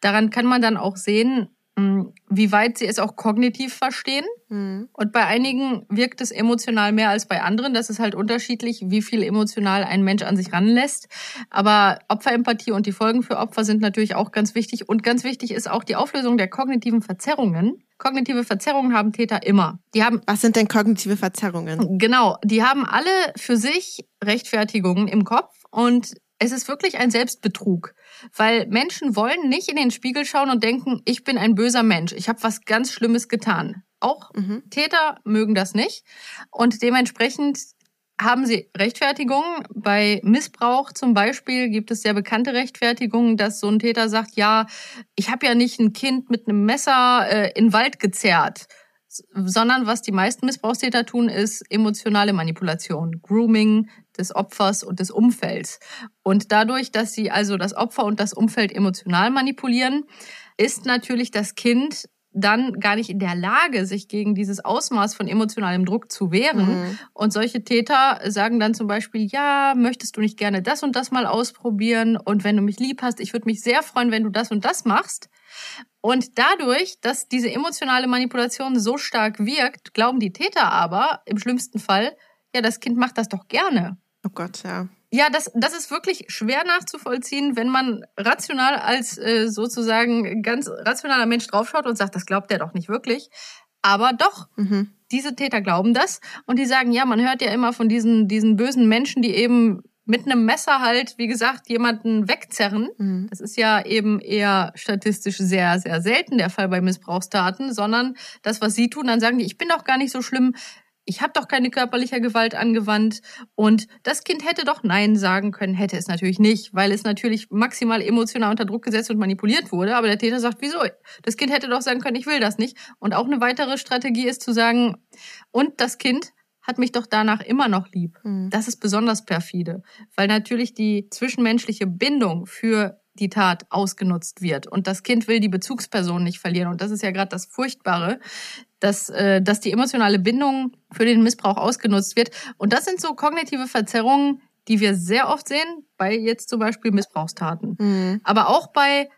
Daran kann man dann auch sehen, wie weit sie es auch kognitiv verstehen. Mhm. Und bei einigen wirkt es emotional mehr als bei anderen. Das ist halt unterschiedlich, wie viel emotional ein Mensch an sich ranlässt. Aber Opferempathie und die Folgen für Opfer sind natürlich auch ganz wichtig. Und ganz wichtig ist auch die Auflösung der kognitiven Verzerrungen. Kognitive Verzerrungen haben Täter immer. Die haben Was sind denn kognitive Verzerrungen? Genau, die haben alle für sich Rechtfertigungen im Kopf und es ist wirklich ein Selbstbetrug, weil Menschen wollen nicht in den Spiegel schauen und denken, ich bin ein böser Mensch, ich habe was ganz Schlimmes getan. Auch mhm. Täter mögen das nicht und dementsprechend haben sie Rechtfertigungen. Bei Missbrauch zum Beispiel gibt es sehr bekannte Rechtfertigungen, dass so ein Täter sagt, ja, ich habe ja nicht ein Kind mit einem Messer äh, in den Wald gezerrt, sondern was die meisten Missbrauchstäter tun, ist emotionale Manipulation, Grooming des Opfers und des Umfelds. Und dadurch, dass sie also das Opfer und das Umfeld emotional manipulieren, ist natürlich das Kind dann gar nicht in der Lage, sich gegen dieses Ausmaß von emotionalem Druck zu wehren. Mhm. Und solche Täter sagen dann zum Beispiel, ja, möchtest du nicht gerne das und das mal ausprobieren? Und wenn du mich lieb hast, ich würde mich sehr freuen, wenn du das und das machst. Und dadurch, dass diese emotionale Manipulation so stark wirkt, glauben die Täter aber im schlimmsten Fall, ja, das Kind macht das doch gerne. Oh Gott, ja. Ja, das, das ist wirklich schwer nachzuvollziehen, wenn man rational als äh, sozusagen ganz rationaler Mensch draufschaut und sagt, das glaubt der doch nicht wirklich. Aber doch, mhm. diese Täter glauben das und die sagen, ja, man hört ja immer von diesen, diesen bösen Menschen, die eben mit einem Messer halt, wie gesagt, jemanden wegzerren. Mhm. Das ist ja eben eher statistisch sehr, sehr selten der Fall bei Missbrauchstaten, sondern das, was sie tun, dann sagen die, ich bin doch gar nicht so schlimm, ich habe doch keine körperliche Gewalt angewandt und das Kind hätte doch Nein sagen können, hätte es natürlich nicht, weil es natürlich maximal emotional unter Druck gesetzt und manipuliert wurde. Aber der Täter sagt, wieso? Das Kind hätte doch sagen können, ich will das nicht. Und auch eine weitere Strategie ist zu sagen, und das Kind hat mich doch danach immer noch lieb. Mhm. Das ist besonders perfide, weil natürlich die zwischenmenschliche Bindung für die Tat ausgenutzt wird. Und das Kind will die Bezugsperson nicht verlieren. Und das ist ja gerade das Furchtbare, dass, äh, dass die emotionale Bindung für den Missbrauch ausgenutzt wird. Und das sind so kognitive Verzerrungen, die wir sehr oft sehen, bei jetzt zum Beispiel Missbrauchstaten. Mhm. Aber auch bei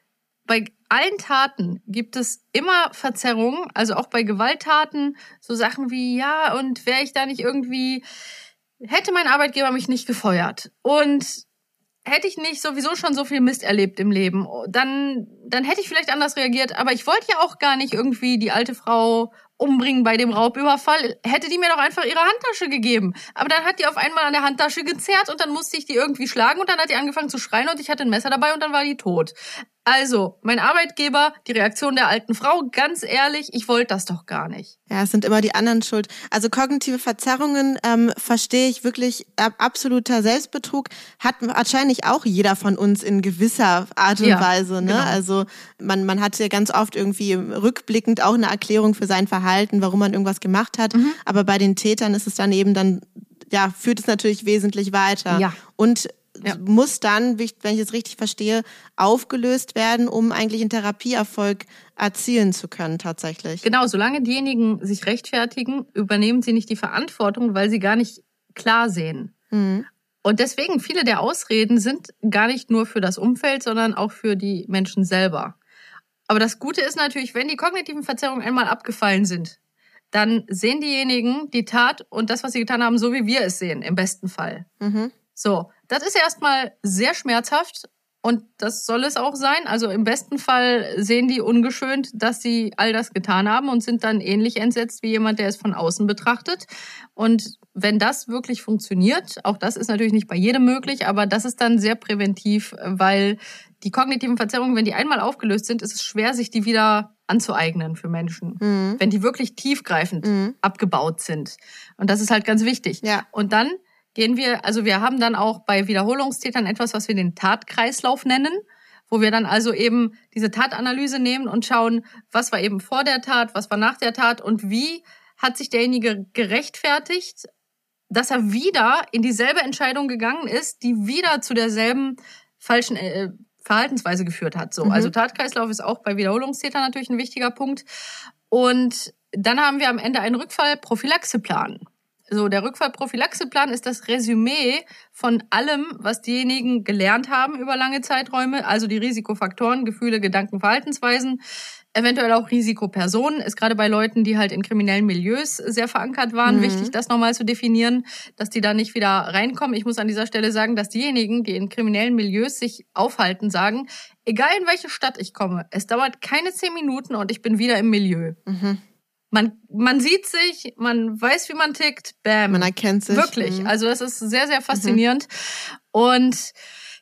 bei allen Taten gibt es immer Verzerrungen, also auch bei Gewalttaten, so Sachen wie, ja, und wäre ich da nicht irgendwie, hätte mein Arbeitgeber mich nicht gefeuert und hätte ich nicht sowieso schon so viel Mist erlebt im Leben, dann, dann hätte ich vielleicht anders reagiert. Aber ich wollte ja auch gar nicht irgendwie die alte Frau umbringen bei dem Raubüberfall, hätte die mir doch einfach ihre Handtasche gegeben. Aber dann hat die auf einmal an der Handtasche gezerrt und dann musste ich die irgendwie schlagen und dann hat die angefangen zu schreien und ich hatte ein Messer dabei und dann war die tot. Also, mein Arbeitgeber, die Reaktion der alten Frau, ganz ehrlich, ich wollte das doch gar nicht. Ja, es sind immer die anderen schuld. Also kognitive Verzerrungen ähm, verstehe ich wirklich absoluter Selbstbetrug. Hat wahrscheinlich auch jeder von uns in gewisser Art und ja, Weise. Ne? Genau. Also man, man hat ja ganz oft irgendwie rückblickend auch eine Erklärung für sein Verhalten, warum man irgendwas gemacht hat. Mhm. Aber bei den Tätern ist es dann eben dann, ja, führt es natürlich wesentlich weiter. Ja. Und ja. muss dann, wenn ich es richtig verstehe, aufgelöst werden, um eigentlich einen Therapieerfolg erzielen zu können tatsächlich. Genau, solange diejenigen sich rechtfertigen, übernehmen sie nicht die Verantwortung, weil sie gar nicht klar sehen. Mhm. Und deswegen, viele der Ausreden sind gar nicht nur für das Umfeld, sondern auch für die Menschen selber. Aber das Gute ist natürlich, wenn die kognitiven Verzerrungen einmal abgefallen sind, dann sehen diejenigen die Tat und das, was sie getan haben, so wie wir es sehen, im besten Fall. Mhm. So, das ist erstmal sehr schmerzhaft und das soll es auch sein. Also im besten Fall sehen die ungeschönt, dass sie all das getan haben und sind dann ähnlich entsetzt wie jemand, der es von außen betrachtet. Und wenn das wirklich funktioniert, auch das ist natürlich nicht bei jedem möglich, aber das ist dann sehr präventiv, weil die kognitiven Verzerrungen, wenn die einmal aufgelöst sind, ist es schwer, sich die wieder anzueignen für Menschen, mhm. wenn die wirklich tiefgreifend mhm. abgebaut sind. Und das ist halt ganz wichtig. Ja. Und dann gehen wir, also wir haben dann auch bei Wiederholungstätern etwas, was wir den Tatkreislauf nennen, wo wir dann also eben diese Tatanalyse nehmen und schauen, was war eben vor der Tat, was war nach der Tat und wie hat sich derjenige gerechtfertigt, dass er wieder in dieselbe Entscheidung gegangen ist, die wieder zu derselben falschen äh, Verhaltensweise geführt hat. So, mhm. also Tatkreislauf ist auch bei Wiederholungstätern natürlich ein wichtiger Punkt. Und dann haben wir am Ende einen Rückfallprophylaxeplan. So, der Rückfallprophylaxeplan ist das Resümee von allem, was diejenigen gelernt haben über lange Zeiträume, also die Risikofaktoren, Gefühle, Gedanken, Verhaltensweisen, eventuell auch Risikopersonen, ist gerade bei Leuten, die halt in kriminellen Milieus sehr verankert waren, mhm. wichtig, das nochmal zu definieren, dass die da nicht wieder reinkommen. Ich muss an dieser Stelle sagen, dass diejenigen, die in kriminellen Milieus sich aufhalten, sagen, egal in welche Stadt ich komme, es dauert keine zehn Minuten und ich bin wieder im Milieu. Mhm. Man, man sieht sich, man weiß, wie man tickt, bam. Man erkennt sich. Wirklich. Mhm. Also das ist sehr, sehr faszinierend. Mhm. Und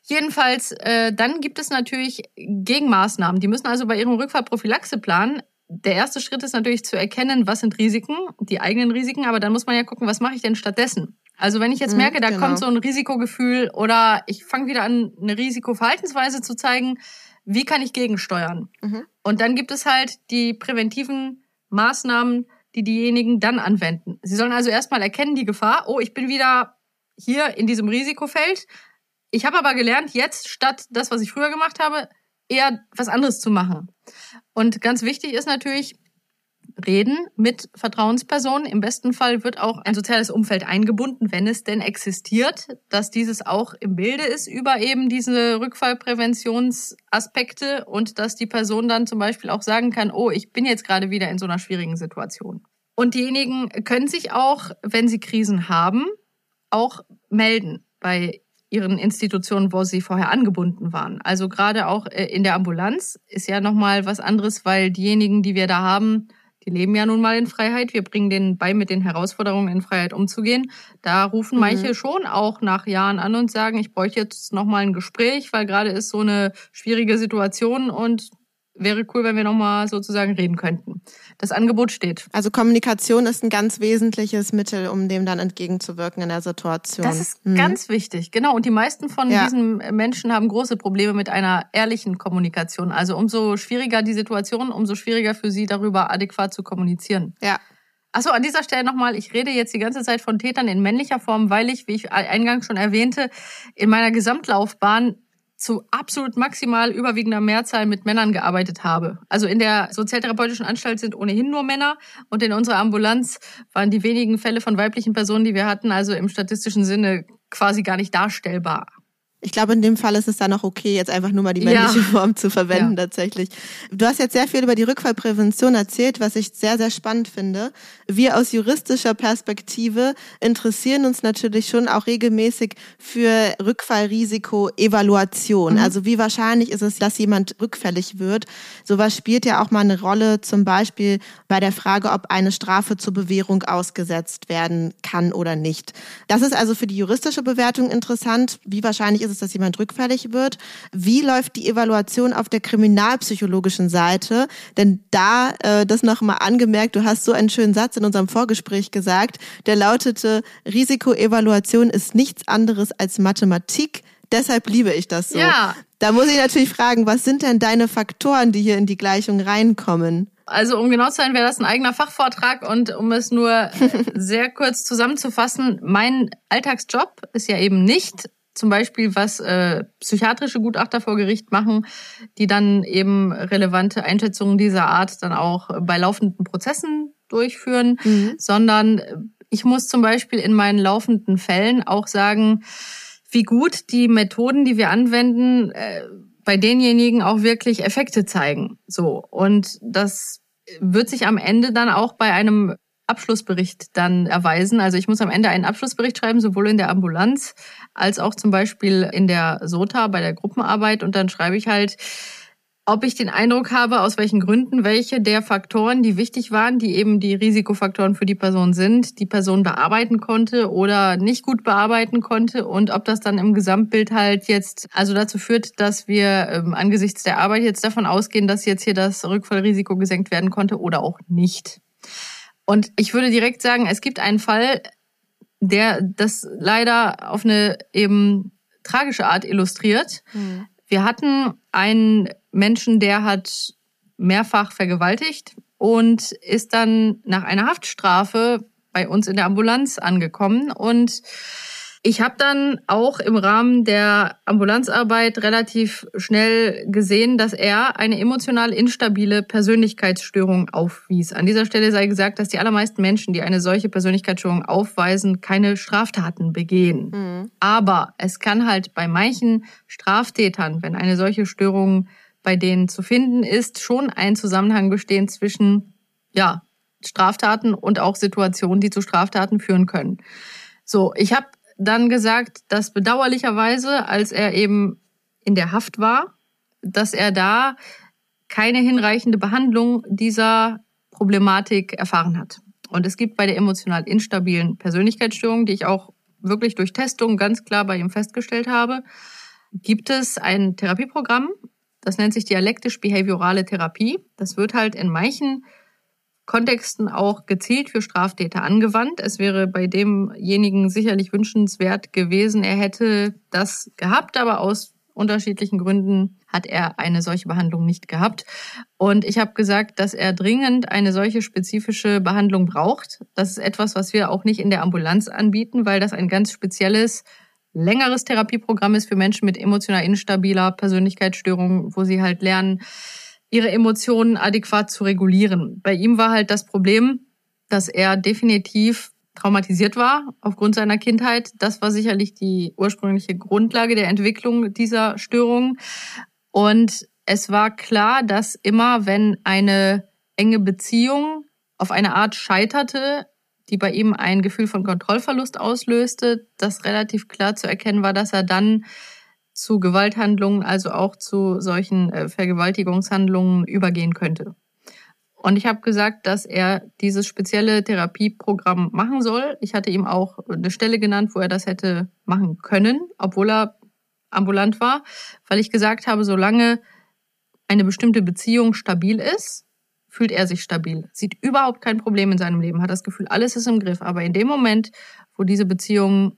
jedenfalls, äh, dann gibt es natürlich Gegenmaßnahmen. Die müssen also bei ihrem Rückfallprophylaxeplan der erste Schritt ist natürlich zu erkennen, was sind Risiken, die eigenen Risiken, aber dann muss man ja gucken, was mache ich denn stattdessen? Also wenn ich jetzt mhm, merke, da genau. kommt so ein Risikogefühl oder ich fange wieder an, eine Risikoverhaltensweise zu zeigen, wie kann ich gegensteuern? Mhm. Und dann gibt es halt die präventiven Maßnahmen, die diejenigen dann anwenden. Sie sollen also erstmal erkennen die Gefahr, oh, ich bin wieder hier in diesem Risikofeld. Ich habe aber gelernt, jetzt statt das, was ich früher gemacht habe, eher was anderes zu machen. Und ganz wichtig ist natürlich, reden mit Vertrauenspersonen. Im besten Fall wird auch ein soziales Umfeld eingebunden, wenn es denn existiert, dass dieses auch im Bilde ist über eben diese Rückfallpräventionsaspekte und dass die Person dann zum Beispiel auch sagen kann, oh, ich bin jetzt gerade wieder in so einer schwierigen Situation. Und diejenigen können sich auch, wenn sie Krisen haben, auch melden bei ihren Institutionen, wo sie vorher angebunden waren. Also gerade auch äh, in der Ambulanz ist ja nochmal was anderes, weil diejenigen, die wir da haben, die leben ja nun mal in Freiheit. Wir bringen denen bei, mit den Herausforderungen in Freiheit umzugehen. Da rufen mhm. manche schon auch nach Jahren an und sagen, ich bräuchte jetzt noch mal ein Gespräch, weil gerade ist so eine schwierige Situation und wäre cool, wenn wir nochmal sozusagen reden könnten. Das Angebot steht. Also Kommunikation ist ein ganz wesentliches Mittel, um dem dann entgegenzuwirken in der Situation. Das ist mhm. ganz wichtig, genau. Und die meisten von ja. diesen Menschen haben große Probleme mit einer ehrlichen Kommunikation. Also umso schwieriger die Situation, umso schwieriger für sie darüber adäquat zu kommunizieren. Ja. Achso, an dieser Stelle nochmal, ich rede jetzt die ganze Zeit von Tätern in männlicher Form, weil ich, wie ich eingangs schon erwähnte, in meiner Gesamtlaufbahn zu absolut maximal überwiegender Mehrzahl mit Männern gearbeitet habe. Also in der sozialtherapeutischen Anstalt sind ohnehin nur Männer und in unserer Ambulanz waren die wenigen Fälle von weiblichen Personen, die wir hatten, also im statistischen Sinne quasi gar nicht darstellbar. Ich glaube, in dem Fall ist es dann auch okay, jetzt einfach nur mal die männliche ja. Form zu verwenden ja. tatsächlich. Du hast jetzt sehr viel über die Rückfallprävention erzählt, was ich sehr, sehr spannend finde. Wir aus juristischer Perspektive interessieren uns natürlich schon auch regelmäßig für Rückfallrisiko-Evaluation. Mhm. Also wie wahrscheinlich ist es, dass jemand rückfällig wird. Sowas spielt ja auch mal eine Rolle, zum Beispiel bei der Frage, ob eine Strafe zur Bewährung ausgesetzt werden kann oder nicht. Das ist also für die juristische Bewertung interessant. Wie wahrscheinlich ist es, dass jemand rückfällig wird? Wie läuft die Evaluation auf der kriminalpsychologischen Seite? Denn da, äh, das nochmal angemerkt, du hast so einen schönen Satz in unserem Vorgespräch gesagt, der lautete, Risikoevaluation ist nichts anderes als Mathematik. Deshalb liebe ich das so. Ja. Da muss ich natürlich fragen, was sind denn deine Faktoren, die hier in die Gleichung reinkommen? Also um genau zu sein, wäre das ein eigener Fachvortrag und um es nur sehr kurz zusammenzufassen, mein Alltagsjob ist ja eben nicht zum Beispiel, was äh, psychiatrische Gutachter vor Gericht machen, die dann eben relevante Einschätzungen dieser Art dann auch bei laufenden Prozessen durchführen, mhm. sondern ich muss zum Beispiel in meinen laufenden Fällen auch sagen, wie gut die Methoden, die wir anwenden, äh, bei denjenigen auch wirklich Effekte zeigen. So. Und das wird sich am Ende dann auch bei einem Abschlussbericht dann erweisen. Also ich muss am Ende einen Abschlussbericht schreiben, sowohl in der Ambulanz als auch zum Beispiel in der SOTA bei der Gruppenarbeit. Und dann schreibe ich halt, ob ich den Eindruck habe, aus welchen Gründen welche der Faktoren, die wichtig waren, die eben die Risikofaktoren für die Person sind, die Person bearbeiten konnte oder nicht gut bearbeiten konnte und ob das dann im Gesamtbild halt jetzt also dazu führt, dass wir ähm, angesichts der Arbeit jetzt davon ausgehen, dass jetzt hier das Rückfallrisiko gesenkt werden konnte oder auch nicht. Und ich würde direkt sagen, es gibt einen Fall, der das leider auf eine eben tragische Art illustriert. Mhm. Wir hatten einen Menschen, der hat mehrfach vergewaltigt und ist dann nach einer Haftstrafe bei uns in der Ambulanz angekommen und ich habe dann auch im Rahmen der Ambulanzarbeit relativ schnell gesehen, dass er eine emotional instabile Persönlichkeitsstörung aufwies. An dieser Stelle sei gesagt, dass die allermeisten Menschen, die eine solche Persönlichkeitsstörung aufweisen, keine Straftaten begehen. Mhm. Aber es kann halt bei manchen Straftätern, wenn eine solche Störung bei denen zu finden ist, schon ein Zusammenhang bestehen zwischen ja, Straftaten und auch Situationen, die zu Straftaten führen können. So, ich habe dann gesagt, dass bedauerlicherweise, als er eben in der Haft war, dass er da keine hinreichende Behandlung dieser Problematik erfahren hat. Und es gibt bei der emotional instabilen Persönlichkeitsstörung, die ich auch wirklich durch Testungen ganz klar bei ihm festgestellt habe, gibt es ein Therapieprogramm, das nennt sich dialektisch-behaviorale Therapie. Das wird halt in manchen Kontexten auch gezielt für Straftäter angewandt. Es wäre bei demjenigen sicherlich wünschenswert gewesen, er hätte das gehabt, aber aus unterschiedlichen Gründen hat er eine solche Behandlung nicht gehabt. Und ich habe gesagt, dass er dringend eine solche spezifische Behandlung braucht. Das ist etwas, was wir auch nicht in der Ambulanz anbieten, weil das ein ganz spezielles, längeres Therapieprogramm ist für Menschen mit emotional instabiler Persönlichkeitsstörung, wo sie halt lernen, ihre Emotionen adäquat zu regulieren. Bei ihm war halt das Problem, dass er definitiv traumatisiert war aufgrund seiner Kindheit. Das war sicherlich die ursprüngliche Grundlage der Entwicklung dieser Störung. Und es war klar, dass immer, wenn eine enge Beziehung auf eine Art scheiterte, die bei ihm ein Gefühl von Kontrollverlust auslöste, das relativ klar zu erkennen war, dass er dann zu Gewalthandlungen, also auch zu solchen äh, Vergewaltigungshandlungen übergehen könnte. Und ich habe gesagt, dass er dieses spezielle Therapieprogramm machen soll. Ich hatte ihm auch eine Stelle genannt, wo er das hätte machen können, obwohl er ambulant war, weil ich gesagt habe, solange eine bestimmte Beziehung stabil ist, fühlt er sich stabil, sieht überhaupt kein Problem in seinem Leben, hat das Gefühl, alles ist im Griff. Aber in dem Moment, wo diese Beziehung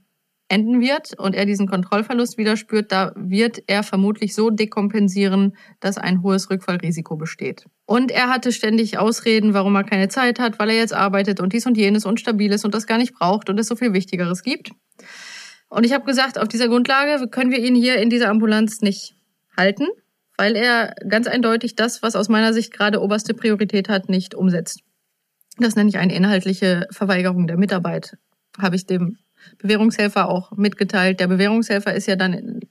enden wird und er diesen Kontrollverlust wieder spürt, da wird er vermutlich so dekompensieren, dass ein hohes Rückfallrisiko besteht. Und er hatte ständig Ausreden, warum er keine Zeit hat, weil er jetzt arbeitet und dies und jenes und stabil ist und das gar nicht braucht und es so viel Wichtigeres gibt. Und ich habe gesagt, auf dieser Grundlage können wir ihn hier in dieser Ambulanz nicht halten, weil er ganz eindeutig das, was aus meiner Sicht gerade oberste Priorität hat, nicht umsetzt. Das nenne ich eine inhaltliche Verweigerung der Mitarbeit, habe ich dem Bewährungshelfer auch mitgeteilt. Der Bewährungshelfer ist ja dann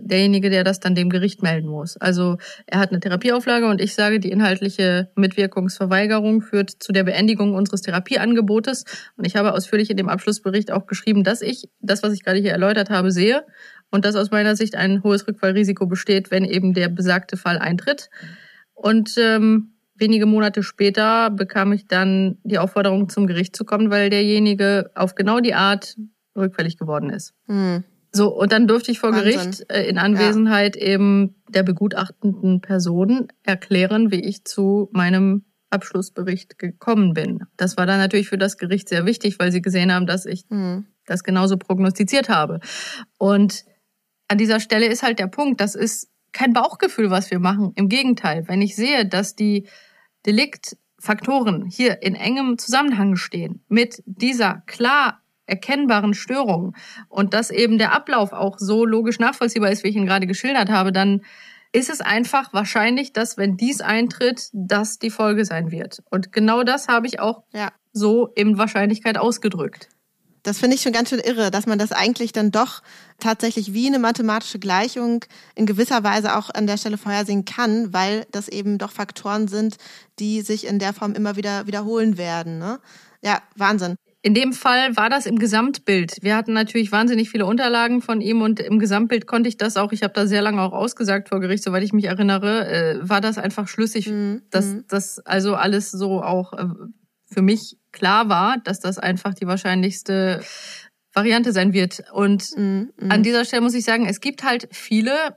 derjenige, der das dann dem Gericht melden muss. Also er hat eine Therapieauflage und ich sage, die inhaltliche Mitwirkungsverweigerung führt zu der Beendigung unseres Therapieangebotes. Und ich habe ausführlich in dem Abschlussbericht auch geschrieben, dass ich das, was ich gerade hier erläutert habe, sehe und dass aus meiner Sicht ein hohes Rückfallrisiko besteht, wenn eben der besagte Fall eintritt. Und ähm, wenige Monate später bekam ich dann die Aufforderung, zum Gericht zu kommen, weil derjenige auf genau die Art rückfällig geworden ist. Hm. So, und dann durfte ich vor Wahnsinn. Gericht äh, in Anwesenheit ja. eben der begutachtenden Person erklären, wie ich zu meinem Abschlussbericht gekommen bin. Das war dann natürlich für das Gericht sehr wichtig, weil sie gesehen haben, dass ich mhm. das genauso prognostiziert habe. Und an dieser Stelle ist halt der Punkt, das ist kein Bauchgefühl, was wir machen. Im Gegenteil, wenn ich sehe, dass die Deliktfaktoren hier in engem Zusammenhang stehen mit dieser klar erkennbaren Störungen und dass eben der Ablauf auch so logisch nachvollziehbar ist, wie ich ihn gerade geschildert habe, dann ist es einfach wahrscheinlich, dass wenn dies eintritt, das die Folge sein wird. Und genau das habe ich auch ja. so in Wahrscheinlichkeit ausgedrückt. Das finde ich schon ganz schön irre, dass man das eigentlich dann doch tatsächlich wie eine mathematische Gleichung in gewisser Weise auch an der Stelle vorhersehen kann, weil das eben doch Faktoren sind, die sich in der Form immer wieder wiederholen werden. Ne? Ja, Wahnsinn. In dem Fall war das im Gesamtbild. Wir hatten natürlich wahnsinnig viele Unterlagen von ihm und im Gesamtbild konnte ich das auch, ich habe da sehr lange auch ausgesagt vor Gericht, soweit ich mich erinnere, äh, war das einfach schlüssig, mhm. dass mhm. das also alles so auch äh, für mich klar war, dass das einfach die wahrscheinlichste Variante sein wird. Und mhm. mhm. an dieser Stelle muss ich sagen, es gibt halt viele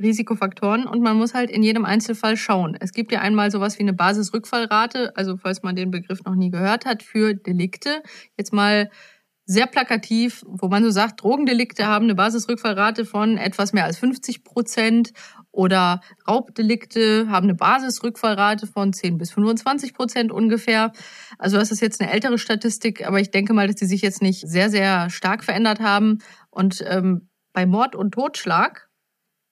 Risikofaktoren und man muss halt in jedem Einzelfall schauen. Es gibt ja einmal sowas wie eine Basisrückfallrate, also falls man den Begriff noch nie gehört hat, für Delikte. Jetzt mal sehr plakativ, wo man so sagt, Drogendelikte haben eine Basisrückfallrate von etwas mehr als 50 Prozent oder Raubdelikte haben eine Basisrückfallrate von 10 bis 25 Prozent ungefähr. Also das ist jetzt eine ältere Statistik, aber ich denke mal, dass die sich jetzt nicht sehr, sehr stark verändert haben. Und ähm, bei Mord und Totschlag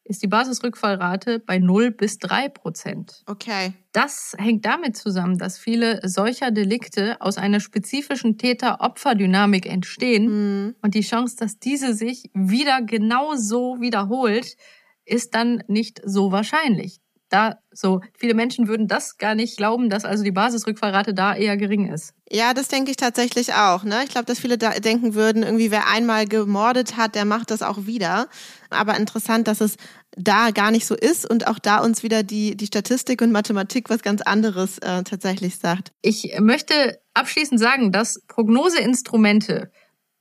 ist die Basisrückfallrate bei 0 bis 3 Prozent. Okay. Das hängt damit zusammen, dass viele solcher Delikte aus einer spezifischen Täter-Opfer-Dynamik entstehen mhm. und die Chance, dass diese sich wieder genau so wiederholt, ist dann nicht so wahrscheinlich da so viele Menschen würden das gar nicht glauben, dass also die Basisrückfallrate da eher gering ist. Ja, das denke ich tatsächlich auch. Ne? Ich glaube, dass viele da denken würden, irgendwie wer einmal gemordet hat, der macht das auch wieder. Aber interessant, dass es da gar nicht so ist und auch da uns wieder die, die Statistik und Mathematik was ganz anderes äh, tatsächlich sagt. Ich möchte abschließend sagen, dass Prognoseinstrumente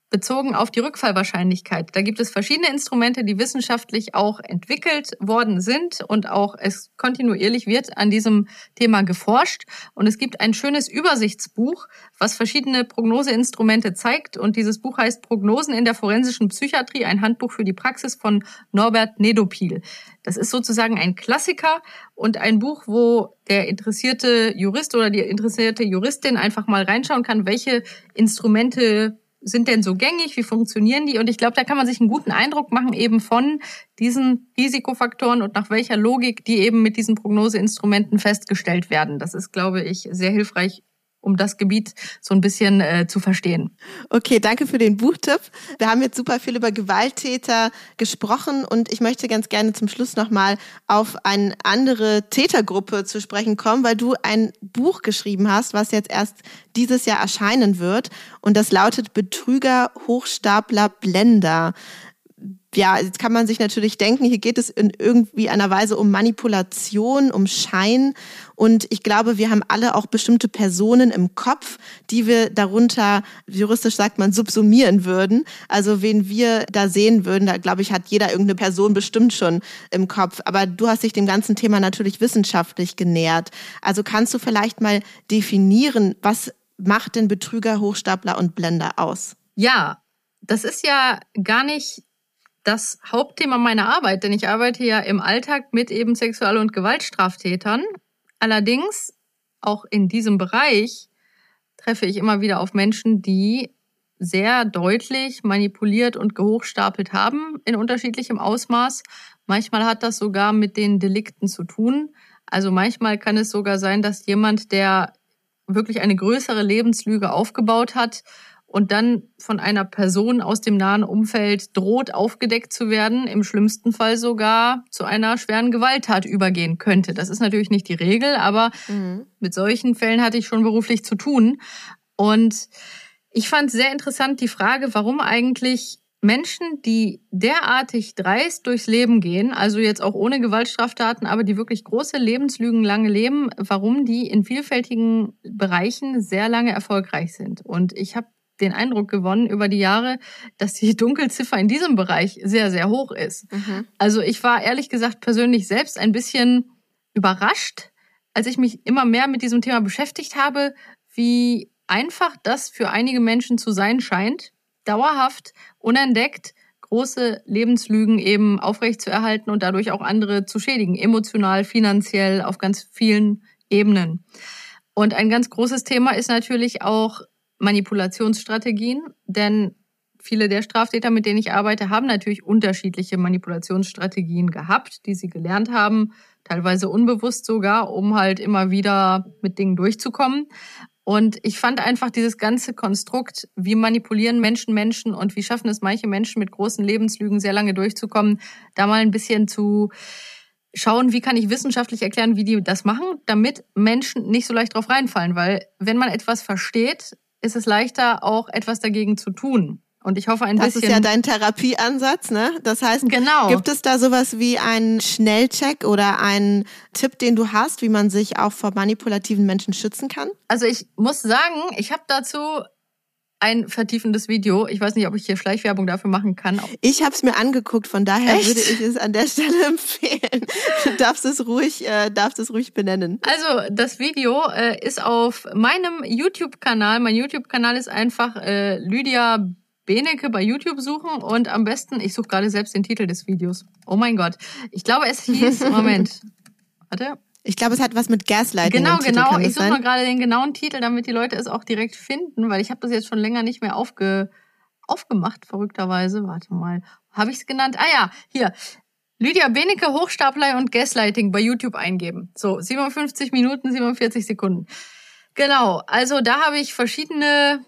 bezogen auf die Rückfallwahrscheinlichkeit. Da gibt es verschiedene Instrumente, die wissenschaftlich auch entwickelt worden sind und auch es kontinuierlich wird an diesem Thema geforscht. Und es gibt ein schönes Übersichtsbuch, was verschiedene Prognoseinstrumente zeigt. Und dieses Buch heißt Prognosen in der forensischen Psychiatrie, ein Handbuch für die Praxis von Norbert Nedopil. Das ist sozusagen ein Klassiker und ein Buch, wo der interessierte Jurist oder die interessierte Juristin einfach mal reinschauen kann, welche Instrumente sind denn so gängig? Wie funktionieren die? Und ich glaube, da kann man sich einen guten Eindruck machen eben von diesen Risikofaktoren und nach welcher Logik die eben mit diesen Prognoseinstrumenten festgestellt werden. Das ist, glaube ich, sehr hilfreich, um das Gebiet so ein bisschen äh, zu verstehen. Okay, danke für den Buchtipp. Wir haben jetzt super viel über Gewalttäter gesprochen und ich möchte ganz gerne zum Schluss nochmal auf eine andere Tätergruppe zu sprechen kommen, weil du ein Buch geschrieben hast, was jetzt erst dieses Jahr erscheinen wird und das lautet Betrüger, Hochstapler, Blender ja, jetzt kann man sich natürlich denken, hier geht es in irgendwie einer Weise um Manipulation, um Schein. Und ich glaube, wir haben alle auch bestimmte Personen im Kopf, die wir darunter, juristisch sagt man, subsumieren würden. Also wen wir da sehen würden, da glaube ich, hat jeder irgendeine Person bestimmt schon im Kopf. Aber du hast dich dem ganzen Thema natürlich wissenschaftlich genähert. Also kannst du vielleicht mal definieren, was macht denn Betrüger, Hochstapler und Blender aus? Ja, das ist ja gar nicht das Hauptthema meiner Arbeit, denn ich arbeite ja im Alltag mit eben Sexual- und Gewaltstraftätern. Allerdings auch in diesem Bereich treffe ich immer wieder auf Menschen, die sehr deutlich manipuliert und gehochstapelt haben in unterschiedlichem Ausmaß. Manchmal hat das sogar mit den Delikten zu tun. Also manchmal kann es sogar sein, dass jemand, der wirklich eine größere Lebenslüge aufgebaut hat und dann von einer Person aus dem nahen Umfeld droht, aufgedeckt zu werden, im schlimmsten Fall sogar zu einer schweren Gewalttat übergehen könnte. Das ist natürlich nicht die Regel, aber mhm. mit solchen Fällen hatte ich schon beruflich zu tun. Und ich fand sehr interessant die Frage, warum eigentlich Menschen, die derartig dreist durchs Leben gehen, also jetzt auch ohne Gewaltstraftaten, aber die wirklich große Lebenslügen lange leben, warum die in vielfältigen Bereichen sehr lange erfolgreich sind. Und ich habe den Eindruck gewonnen über die Jahre, dass die Dunkelziffer in diesem Bereich sehr, sehr hoch ist. Mhm. Also ich war ehrlich gesagt persönlich selbst ein bisschen überrascht, als ich mich immer mehr mit diesem Thema beschäftigt habe, wie einfach das für einige Menschen zu sein scheint, dauerhaft, unentdeckt, große Lebenslügen eben aufrechtzuerhalten und dadurch auch andere zu schädigen, emotional, finanziell, auf ganz vielen Ebenen. Und ein ganz großes Thema ist natürlich auch Manipulationsstrategien, denn viele der Straftäter, mit denen ich arbeite, haben natürlich unterschiedliche Manipulationsstrategien gehabt, die sie gelernt haben, teilweise unbewusst sogar, um halt immer wieder mit Dingen durchzukommen. Und ich fand einfach dieses ganze Konstrukt, wie manipulieren Menschen Menschen und wie schaffen es manche Menschen mit großen Lebenslügen sehr lange durchzukommen, da mal ein bisschen zu schauen, wie kann ich wissenschaftlich erklären, wie die das machen, damit Menschen nicht so leicht drauf reinfallen. Weil wenn man etwas versteht, ist es leichter, auch etwas dagegen zu tun. Und ich hoffe ein das bisschen. Das ist ja dein Therapieansatz, ne? Das heißt, genau. gibt es da sowas wie einen Schnellcheck oder einen Tipp, den du hast, wie man sich auch vor manipulativen Menschen schützen kann? Also ich muss sagen, ich habe dazu ein vertiefendes Video. Ich weiß nicht, ob ich hier Schleichwerbung dafür machen kann. Ich habe es mir angeguckt, von daher Echt? würde ich es an der Stelle empfehlen. Du darfst es ruhig, äh, darfst es ruhig benennen. Also das Video äh, ist auf meinem YouTube-Kanal. Mein YouTube-Kanal ist einfach äh, Lydia Benecke bei YouTube suchen und am besten, ich suche gerade selbst den Titel des Videos. Oh mein Gott. Ich glaube, es hieß, Moment. Warte. Ich glaube, es hat was mit Gaslighting. Genau, genau. Ich suche mal gerade den genauen Titel, damit die Leute es auch direkt finden, weil ich habe das jetzt schon länger nicht mehr aufge, aufgemacht, verrückterweise. Warte mal. Habe ich es genannt? Ah ja, hier. Lydia Benecke, Hochstapler und Gaslighting bei YouTube eingeben. So, 57 Minuten, 47 Sekunden. Genau, also da habe ich verschiedene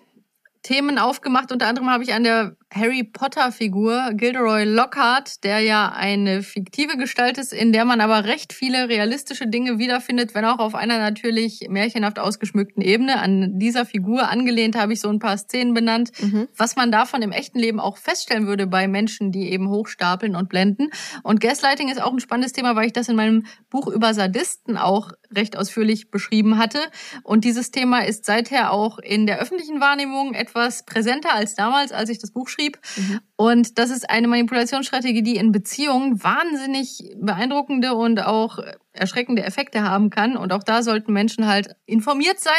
Themen aufgemacht. Unter anderem habe ich an der Harry Potter-Figur Gilderoy Lockhart, der ja eine fiktive Gestalt ist, in der man aber recht viele realistische Dinge wiederfindet, wenn auch auf einer natürlich märchenhaft ausgeschmückten Ebene. An dieser Figur angelehnt habe ich so ein paar Szenen benannt, mhm. was man davon im echten Leben auch feststellen würde bei Menschen, die eben hochstapeln und blenden. Und Gaslighting ist auch ein spannendes Thema, weil ich das in meinem Buch über Sadisten auch recht ausführlich beschrieben hatte. Und dieses Thema ist seither auch in der öffentlichen Wahrnehmung etwas präsenter als damals, als ich das Buch schrieb schrieb. Mhm. Und das ist eine Manipulationsstrategie, die in Beziehungen wahnsinnig beeindruckende und auch erschreckende Effekte haben kann. Und auch da sollten Menschen halt informiert sein,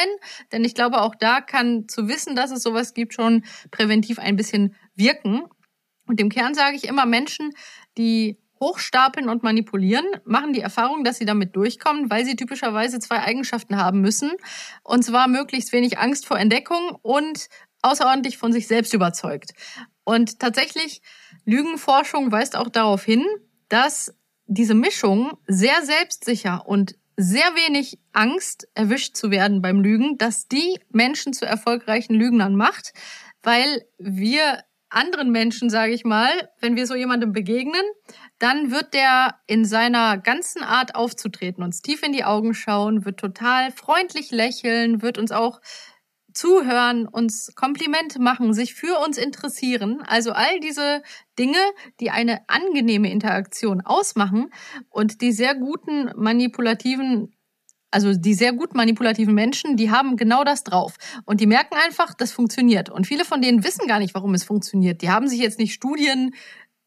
denn ich glaube, auch da kann zu wissen, dass es sowas gibt, schon präventiv ein bisschen wirken. Und im Kern sage ich immer, Menschen, die hochstapeln und manipulieren, machen die Erfahrung, dass sie damit durchkommen, weil sie typischerweise zwei Eigenschaften haben müssen. Und zwar möglichst wenig Angst vor Entdeckung und außerordentlich von sich selbst überzeugt. Und tatsächlich, Lügenforschung weist auch darauf hin, dass diese Mischung sehr selbstsicher und sehr wenig Angst, erwischt zu werden beim Lügen, dass die Menschen zu erfolgreichen Lügnern macht, weil wir anderen Menschen, sage ich mal, wenn wir so jemandem begegnen, dann wird der in seiner ganzen Art aufzutreten, uns tief in die Augen schauen, wird total freundlich lächeln, wird uns auch zuhören, uns Komplimente machen, sich für uns interessieren. Also all diese Dinge, die eine angenehme Interaktion ausmachen und die sehr guten manipulativen also die sehr gut manipulativen Menschen, die haben genau das drauf. Und die merken einfach, das funktioniert. Und viele von denen wissen gar nicht, warum es funktioniert. Die haben sich jetzt nicht Studien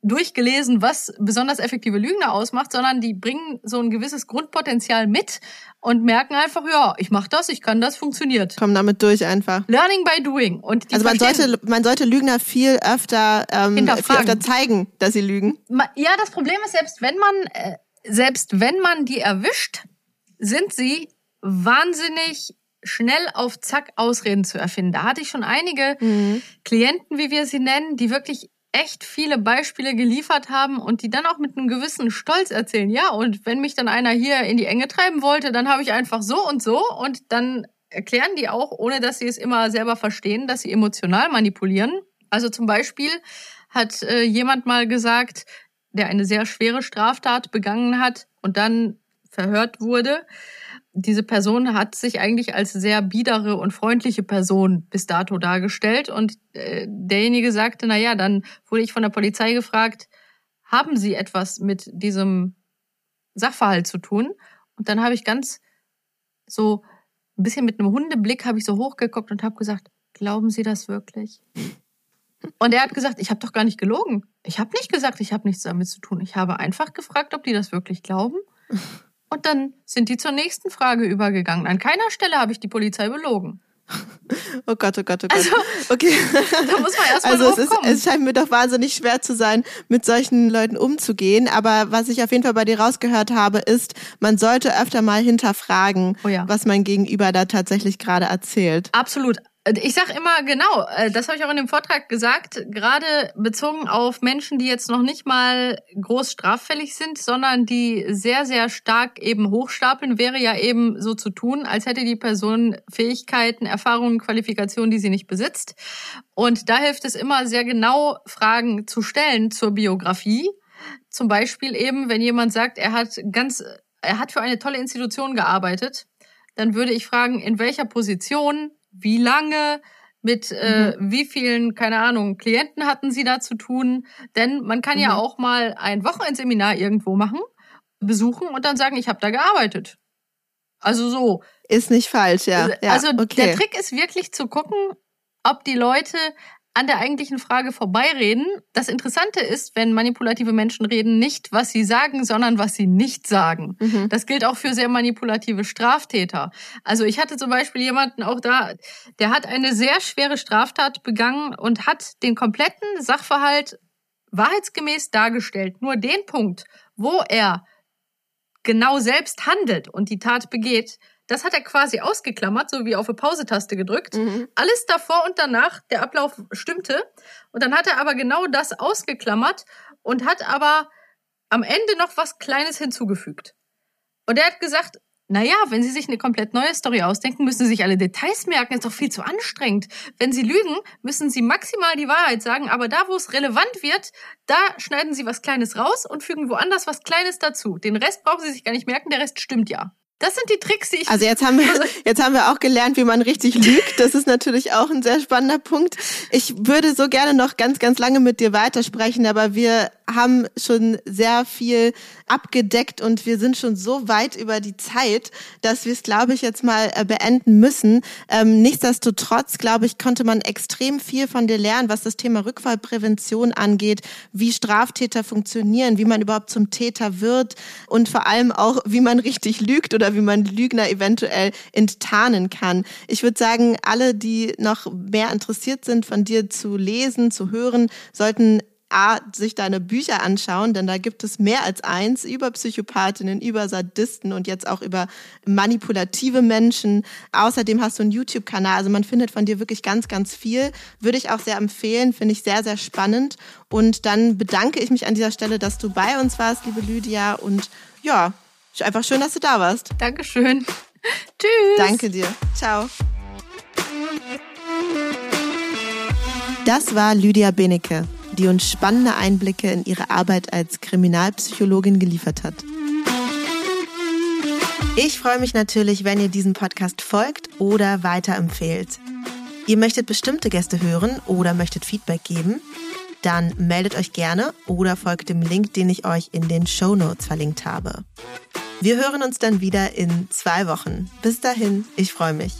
durchgelesen, was besonders effektive Lügner ausmacht, sondern die bringen so ein gewisses Grundpotenzial mit und merken einfach, ja, ich mache das, ich kann das, funktioniert. Kommen damit durch einfach. Learning by doing. Und also man sollte, man sollte Lügner viel öfter, ähm, viel öfter zeigen, dass sie lügen. Ja, das Problem ist, selbst wenn man, äh, selbst wenn man die erwischt, sind sie wahnsinnig schnell auf Zack Ausreden zu erfinden. Da hatte ich schon einige mhm. Klienten, wie wir sie nennen, die wirklich echt viele Beispiele geliefert haben und die dann auch mit einem gewissen Stolz erzählen. Ja, und wenn mich dann einer hier in die Enge treiben wollte, dann habe ich einfach so und so und dann erklären die auch, ohne dass sie es immer selber verstehen, dass sie emotional manipulieren. Also zum Beispiel hat äh, jemand mal gesagt, der eine sehr schwere Straftat begangen hat und dann verhört wurde, diese Person hat sich eigentlich als sehr biedere und freundliche Person bis dato dargestellt und äh, derjenige sagte, na ja, dann wurde ich von der Polizei gefragt, haben Sie etwas mit diesem Sachverhalt zu tun? Und dann habe ich ganz so ein bisschen mit einem Hundeblick habe ich so hochgeguckt und habe gesagt, glauben Sie das wirklich? Und er hat gesagt, ich habe doch gar nicht gelogen. Ich habe nicht gesagt, ich habe nichts damit zu tun. Ich habe einfach gefragt, ob die das wirklich glauben. Und dann sind die zur nächsten Frage übergegangen. An keiner Stelle habe ich die Polizei belogen. Oh Gott, oh Gott, oh Gott. Also, okay. Da muss man erstmal Also es, ist, es scheint mir doch wahnsinnig schwer zu sein, mit solchen Leuten umzugehen. Aber was ich auf jeden Fall bei dir rausgehört habe, ist, man sollte öfter mal hinterfragen, oh ja. was mein Gegenüber da tatsächlich gerade erzählt. Absolut. Ich sag immer genau, äh, das habe ich auch in dem Vortrag gesagt, gerade bezogen auf Menschen, die jetzt noch nicht mal groß straffällig sind, sondern die sehr, sehr stark eben hochstapeln, wäre ja eben so zu tun, als hätte die Person Fähigkeiten, Erfahrungen, Qualifikationen, die sie nicht besitzt. Und da hilft es immer sehr genau, Fragen zu stellen zur Biografie. Zum Beispiel eben, wenn jemand sagt, er hat ganz, er hat für eine tolle Institution gearbeitet, dann würde ich fragen, in welcher Position wie lange, mit äh, mhm. wie vielen, keine Ahnung, Klienten hatten sie da zu tun. Denn man kann mhm. ja auch mal ein Wochenendseminar irgendwo machen, besuchen und dann sagen, ich habe da gearbeitet. Also so. Ist nicht falsch, ja. ja also okay. der Trick ist wirklich zu gucken, ob die Leute an der eigentlichen Frage vorbeireden. Das Interessante ist, wenn manipulative Menschen reden, nicht, was sie sagen, sondern was sie nicht sagen. Mhm. Das gilt auch für sehr manipulative Straftäter. Also ich hatte zum Beispiel jemanden auch da, der hat eine sehr schwere Straftat begangen und hat den kompletten Sachverhalt wahrheitsgemäß dargestellt. Nur den Punkt, wo er genau selbst handelt und die Tat begeht, das hat er quasi ausgeklammert, so wie auf eine Pause-Taste gedrückt. Mhm. Alles davor und danach, der Ablauf stimmte. Und dann hat er aber genau das ausgeklammert und hat aber am Ende noch was Kleines hinzugefügt. Und er hat gesagt, naja, wenn Sie sich eine komplett neue Story ausdenken, müssen Sie sich alle Details merken, ist doch viel zu anstrengend. Wenn Sie lügen, müssen Sie maximal die Wahrheit sagen, aber da, wo es relevant wird, da schneiden Sie was Kleines raus und fügen woanders was Kleines dazu. Den Rest brauchen Sie sich gar nicht merken, der Rest stimmt ja. Das sind die Tricks, die ich. Also jetzt haben wir, jetzt haben wir auch gelernt, wie man richtig lügt. Das ist natürlich auch ein sehr spannender Punkt. Ich würde so gerne noch ganz, ganz lange mit dir weitersprechen, aber wir haben schon sehr viel abgedeckt und wir sind schon so weit über die Zeit, dass wir es, glaube ich, jetzt mal äh, beenden müssen. Ähm, nichtsdestotrotz, glaube ich, konnte man extrem viel von dir lernen, was das Thema Rückfallprävention angeht, wie Straftäter funktionieren, wie man überhaupt zum Täter wird und vor allem auch, wie man richtig lügt oder wie man Lügner eventuell enttarnen kann. Ich würde sagen, alle, die noch mehr interessiert sind, von dir zu lesen, zu hören, sollten A, sich deine Bücher anschauen, denn da gibt es mehr als eins über Psychopathinnen, über Sadisten und jetzt auch über manipulative Menschen. Außerdem hast du einen YouTube-Kanal, also man findet von dir wirklich ganz, ganz viel. Würde ich auch sehr empfehlen, finde ich sehr, sehr spannend. Und dann bedanke ich mich an dieser Stelle, dass du bei uns warst, liebe Lydia. Und ja, einfach schön, dass du da warst. Dankeschön. Tschüss. Danke dir. Ciao. Das war Lydia Benecke die uns spannende Einblicke in ihre Arbeit als Kriminalpsychologin geliefert hat. Ich freue mich natürlich, wenn ihr diesem Podcast folgt oder weiterempfehlt. Ihr möchtet bestimmte Gäste hören oder möchtet Feedback geben? Dann meldet euch gerne oder folgt dem Link, den ich euch in den Show Notes verlinkt habe. Wir hören uns dann wieder in zwei Wochen. Bis dahin, ich freue mich.